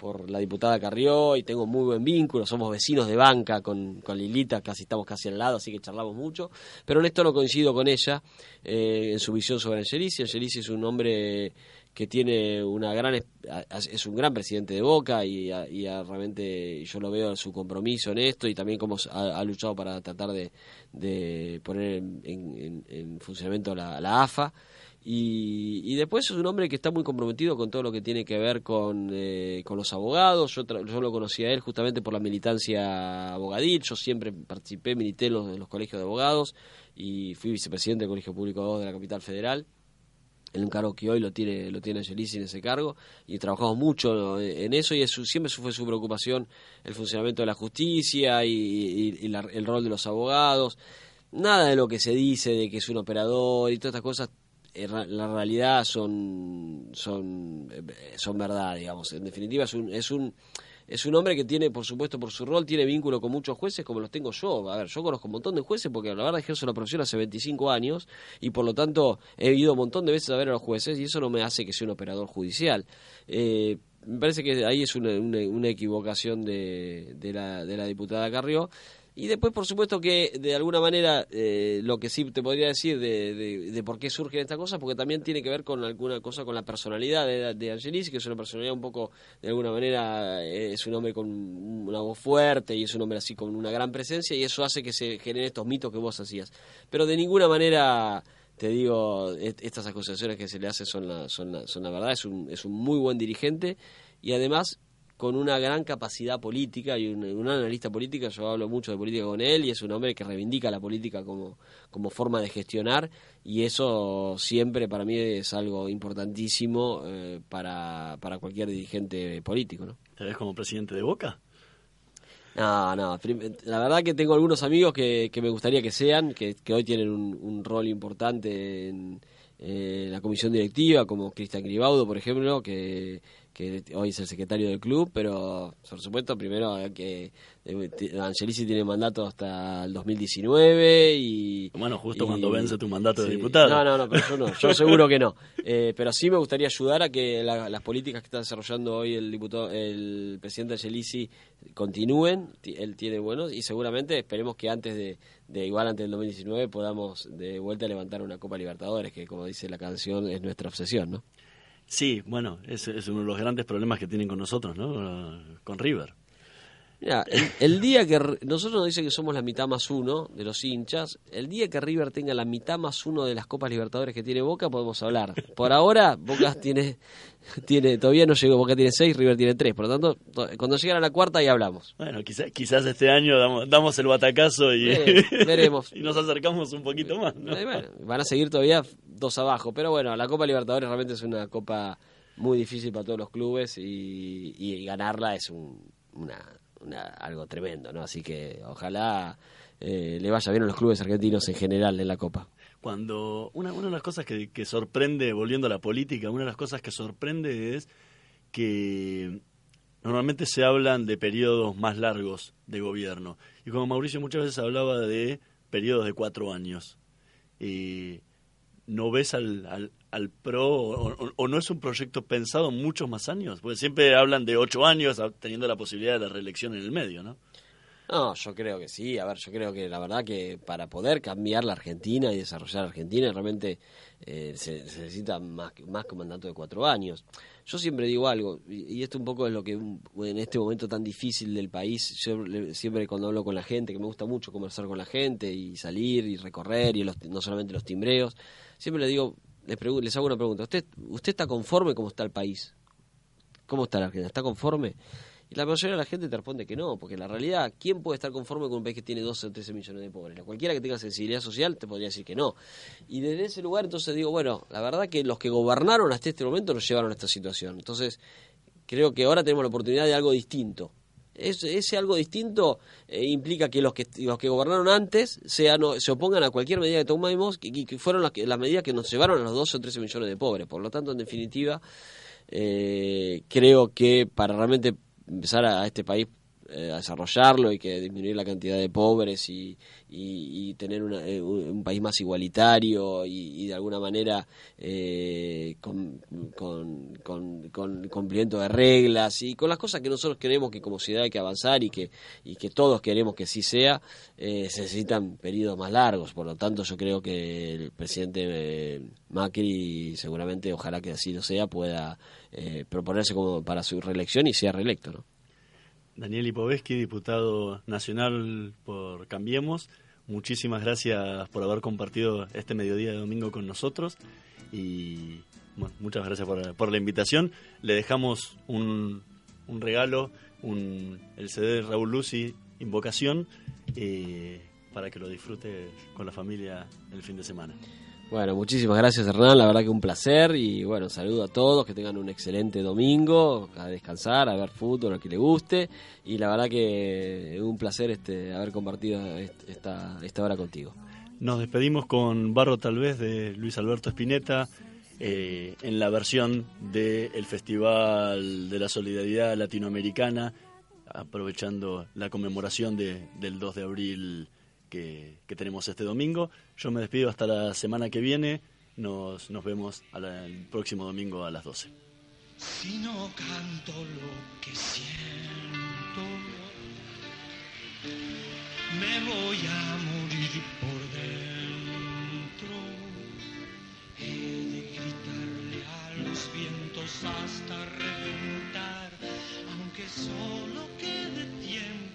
por la diputada Carrió y tengo muy buen vínculo, somos vecinos de banca con, con Lilita, casi estamos casi al lado, así que charlamos mucho, pero en esto no coincido con ella eh, en su visión sobre Angelici, Angelici es un hombre que tiene una gran es un gran presidente de Boca y, realmente yo lo veo su compromiso en esto y también cómo ha, luchado para tratar de, poner en, funcionamiento la, AFA y, después es un hombre que está muy comprometido con todo lo que tiene que ver con, eh, con los abogados. Yo, yo lo conocí a él justamente por la militancia abogadil. Yo siempre participé, milité en los, los colegios de abogados y fui vicepresidente del Colegio Público de la Capital Federal el encargo que hoy lo tiene lo tiene Angelici en ese cargo y trabajamos mucho en eso y eso, siempre fue su preocupación el funcionamiento de la justicia y, el rol de los abogados nada de lo que se dice de que es un operador y todas estas cosas la realidad son son eh, son verdad digamos en definitiva es un es un es un hombre que tiene, por supuesto, por su rol, tiene vínculo con muchos jueces como los tengo yo. A ver, yo conozco un montón de jueces porque la verdad ejerzo la profesión hace 25 años y por lo tanto he ido un montón de veces a ver a los jueces y eso no me hace que sea un operador judicial. Eh, me parece que ahí es una, una, equivocación de, de, la, de la diputada Carrió. Y después, por supuesto, que de alguna manera eh, lo que sí te podría decir de, de, por qué surgen estas cosas, porque también tiene que ver con alguna cosa con la personalidad de, de Angelis, que es una personalidad un poco, de alguna manera, eh, es un hombre con una voz fuerte y es un hombre así con una gran presencia, y eso hace que se generen estos mitos que vos hacías. Pero de ninguna manera te digo, estas acusaciones que se le hacen son la, son la, son la verdad, es un, es un muy buen dirigente y además con una gran capacidad política y un, analista política, yo hablo mucho de política con él y es un hombre que reivindica la política como, como forma de gestionar y eso siempre para mí es algo importantísimo eh, para, para cualquier dirigente político. ¿no? ¿Te ves como presidente de Boca? No, no, la verdad que tengo algunos amigos que, que me gustaría que sean, que, que hoy tienen un, un rol importante en, eh, la comisión directiva, como Cristian Gribaudo, por ejemplo, que que hoy es el secretario del club, pero por supuesto primero que eh, Angelici tiene mandato hasta el 2019 y... Bueno, justo cuando vence tu mandato de diputado. No, no, no, pero yo no, yo (laughs) seguro que no. Eh, pero sí me gustaría ayudar a que las políticas que está desarrollando hoy el diputado, el presidente Angelici continúen, él tiene buenos y seguramente esperemos que antes de, de igual antes del 2019 podamos de vuelta levantar una Copa Libertadores, que como dice la canción es nuestra obsesión, ¿no? Sí, bueno, ese es uno de los grandes problemas que tienen con nosotros, ¿no? Con River. Mira, el, día que nosotros nos dicen que somos la mitad más uno de los hinchas, el día que River tenga la mitad más uno de las Copas Libertadores que tiene Boca, podemos hablar. Por ahora, Boca tiene, tiene todavía no llegó, Boca tiene seis, River tiene tres. Por lo tanto, cuando lleguen a la cuarta, ahí hablamos. Bueno, quizás, quizás este año damos, damos el batacazo y, (laughs) veremos. y nos acercamos un poquito más. Eh, van a seguir todavía dos abajo, pero bueno, la Copa Libertadores realmente es una copa muy difícil para todos los clubes y, ganarla es una algo tremendo, ¿no? Así que ojalá eh, le vaya bien a los clubes argentinos en general en la Copa. Cuando una, de las cosas que, sorprende, volviendo a la política, una de las cosas que sorprende es que normalmente se hablan de periodos más largos de gobierno. Y como Mauricio muchas veces hablaba de periodos de cuatro años. y ¿No ves al PRO o, no es un proyecto pensado en muchos más años? Porque siempre hablan de ocho años teniendo la posibilidad de la reelección en el medio, ¿no? No, yo creo que sí. A ver, yo creo que la verdad que para poder cambiar la Argentina y desarrollar la Argentina realmente eh, se, necesita más, más que un mandato de cuatro años. Yo siempre digo algo, y, esto un poco es lo que en este momento tan difícil del país, yo siempre cuando hablo con la gente, que me gusta mucho conversar con la gente y salir y recorrer, y no solamente los timbreos, siempre le digo, les, les hago una pregunta, ¿usted, ¿usted está conforme cómo está el país? ¿Cómo está la Argentina? ¿Está conforme? Y la mayoría de la gente te responde que no, porque la realidad, ¿quién puede estar conforme con un país que tiene 12 o 13 millones de pobres? Cualquiera que tenga sensibilidad social te podría decir que no. Y desde ese lugar entonces digo, bueno, la verdad que los que gobernaron hasta este momento nos llevaron a esta situación. Entonces, creo que ahora tenemos la oportunidad de algo distinto. Ese algo distinto eh, implica que los que los que gobernaron antes sean, se opongan a cualquier medida que tomemos y que, fueron las, las medidas que nos llevaron a los 12 o 13 millones de pobres. Por lo tanto, en definitiva, eh, creo que para realmente empezar a, este país eh, desarrollarlo y que disminuir la cantidad de pobres y, y, tener eh, un, país más igualitario y, de alguna manera eh, con, con, cumplimiento de reglas y con las cosas que nosotros queremos que como sociedad hay que avanzar y que, y que todos queremos que sí sea, se necesitan periodos más largos. Por lo tanto, yo creo que el presidente Macri, seguramente, ojalá que así lo sea, pueda proponerse como para su reelección y sea reelecto. ¿no? Daniel Ipovesky, diputado nacional por Cambiemos. Muchísimas gracias por haber compartido este mediodía de domingo con nosotros y muchas gracias por, la invitación. Le dejamos un, regalo, un, el CD Raúl Lucy, Invocación, eh, para que lo disfrute con la familia el fin de semana. Bueno, muchísimas gracias Hernán, la verdad que un placer. Y bueno, saludo a todos, que tengan un excelente domingo, a descansar, a ver fútbol, a que le guste. Y la verdad que un placer este haber compartido esta, esta hora contigo. Nos despedimos con Barro tal vez de Luis Alberto Espineta eh, en la versión del Festival de la Solidaridad Latinoamericana, aprovechando la conmemoración de, del 2 de abril que, tenemos este domingo. Yo me despido hasta la semana que viene. Nos, nos vemos el próximo domingo a las 12. Si no canto lo que siento, me voy a morir por dentro. He de gritarle a los vientos hasta reventar, aunque solo quede tiempo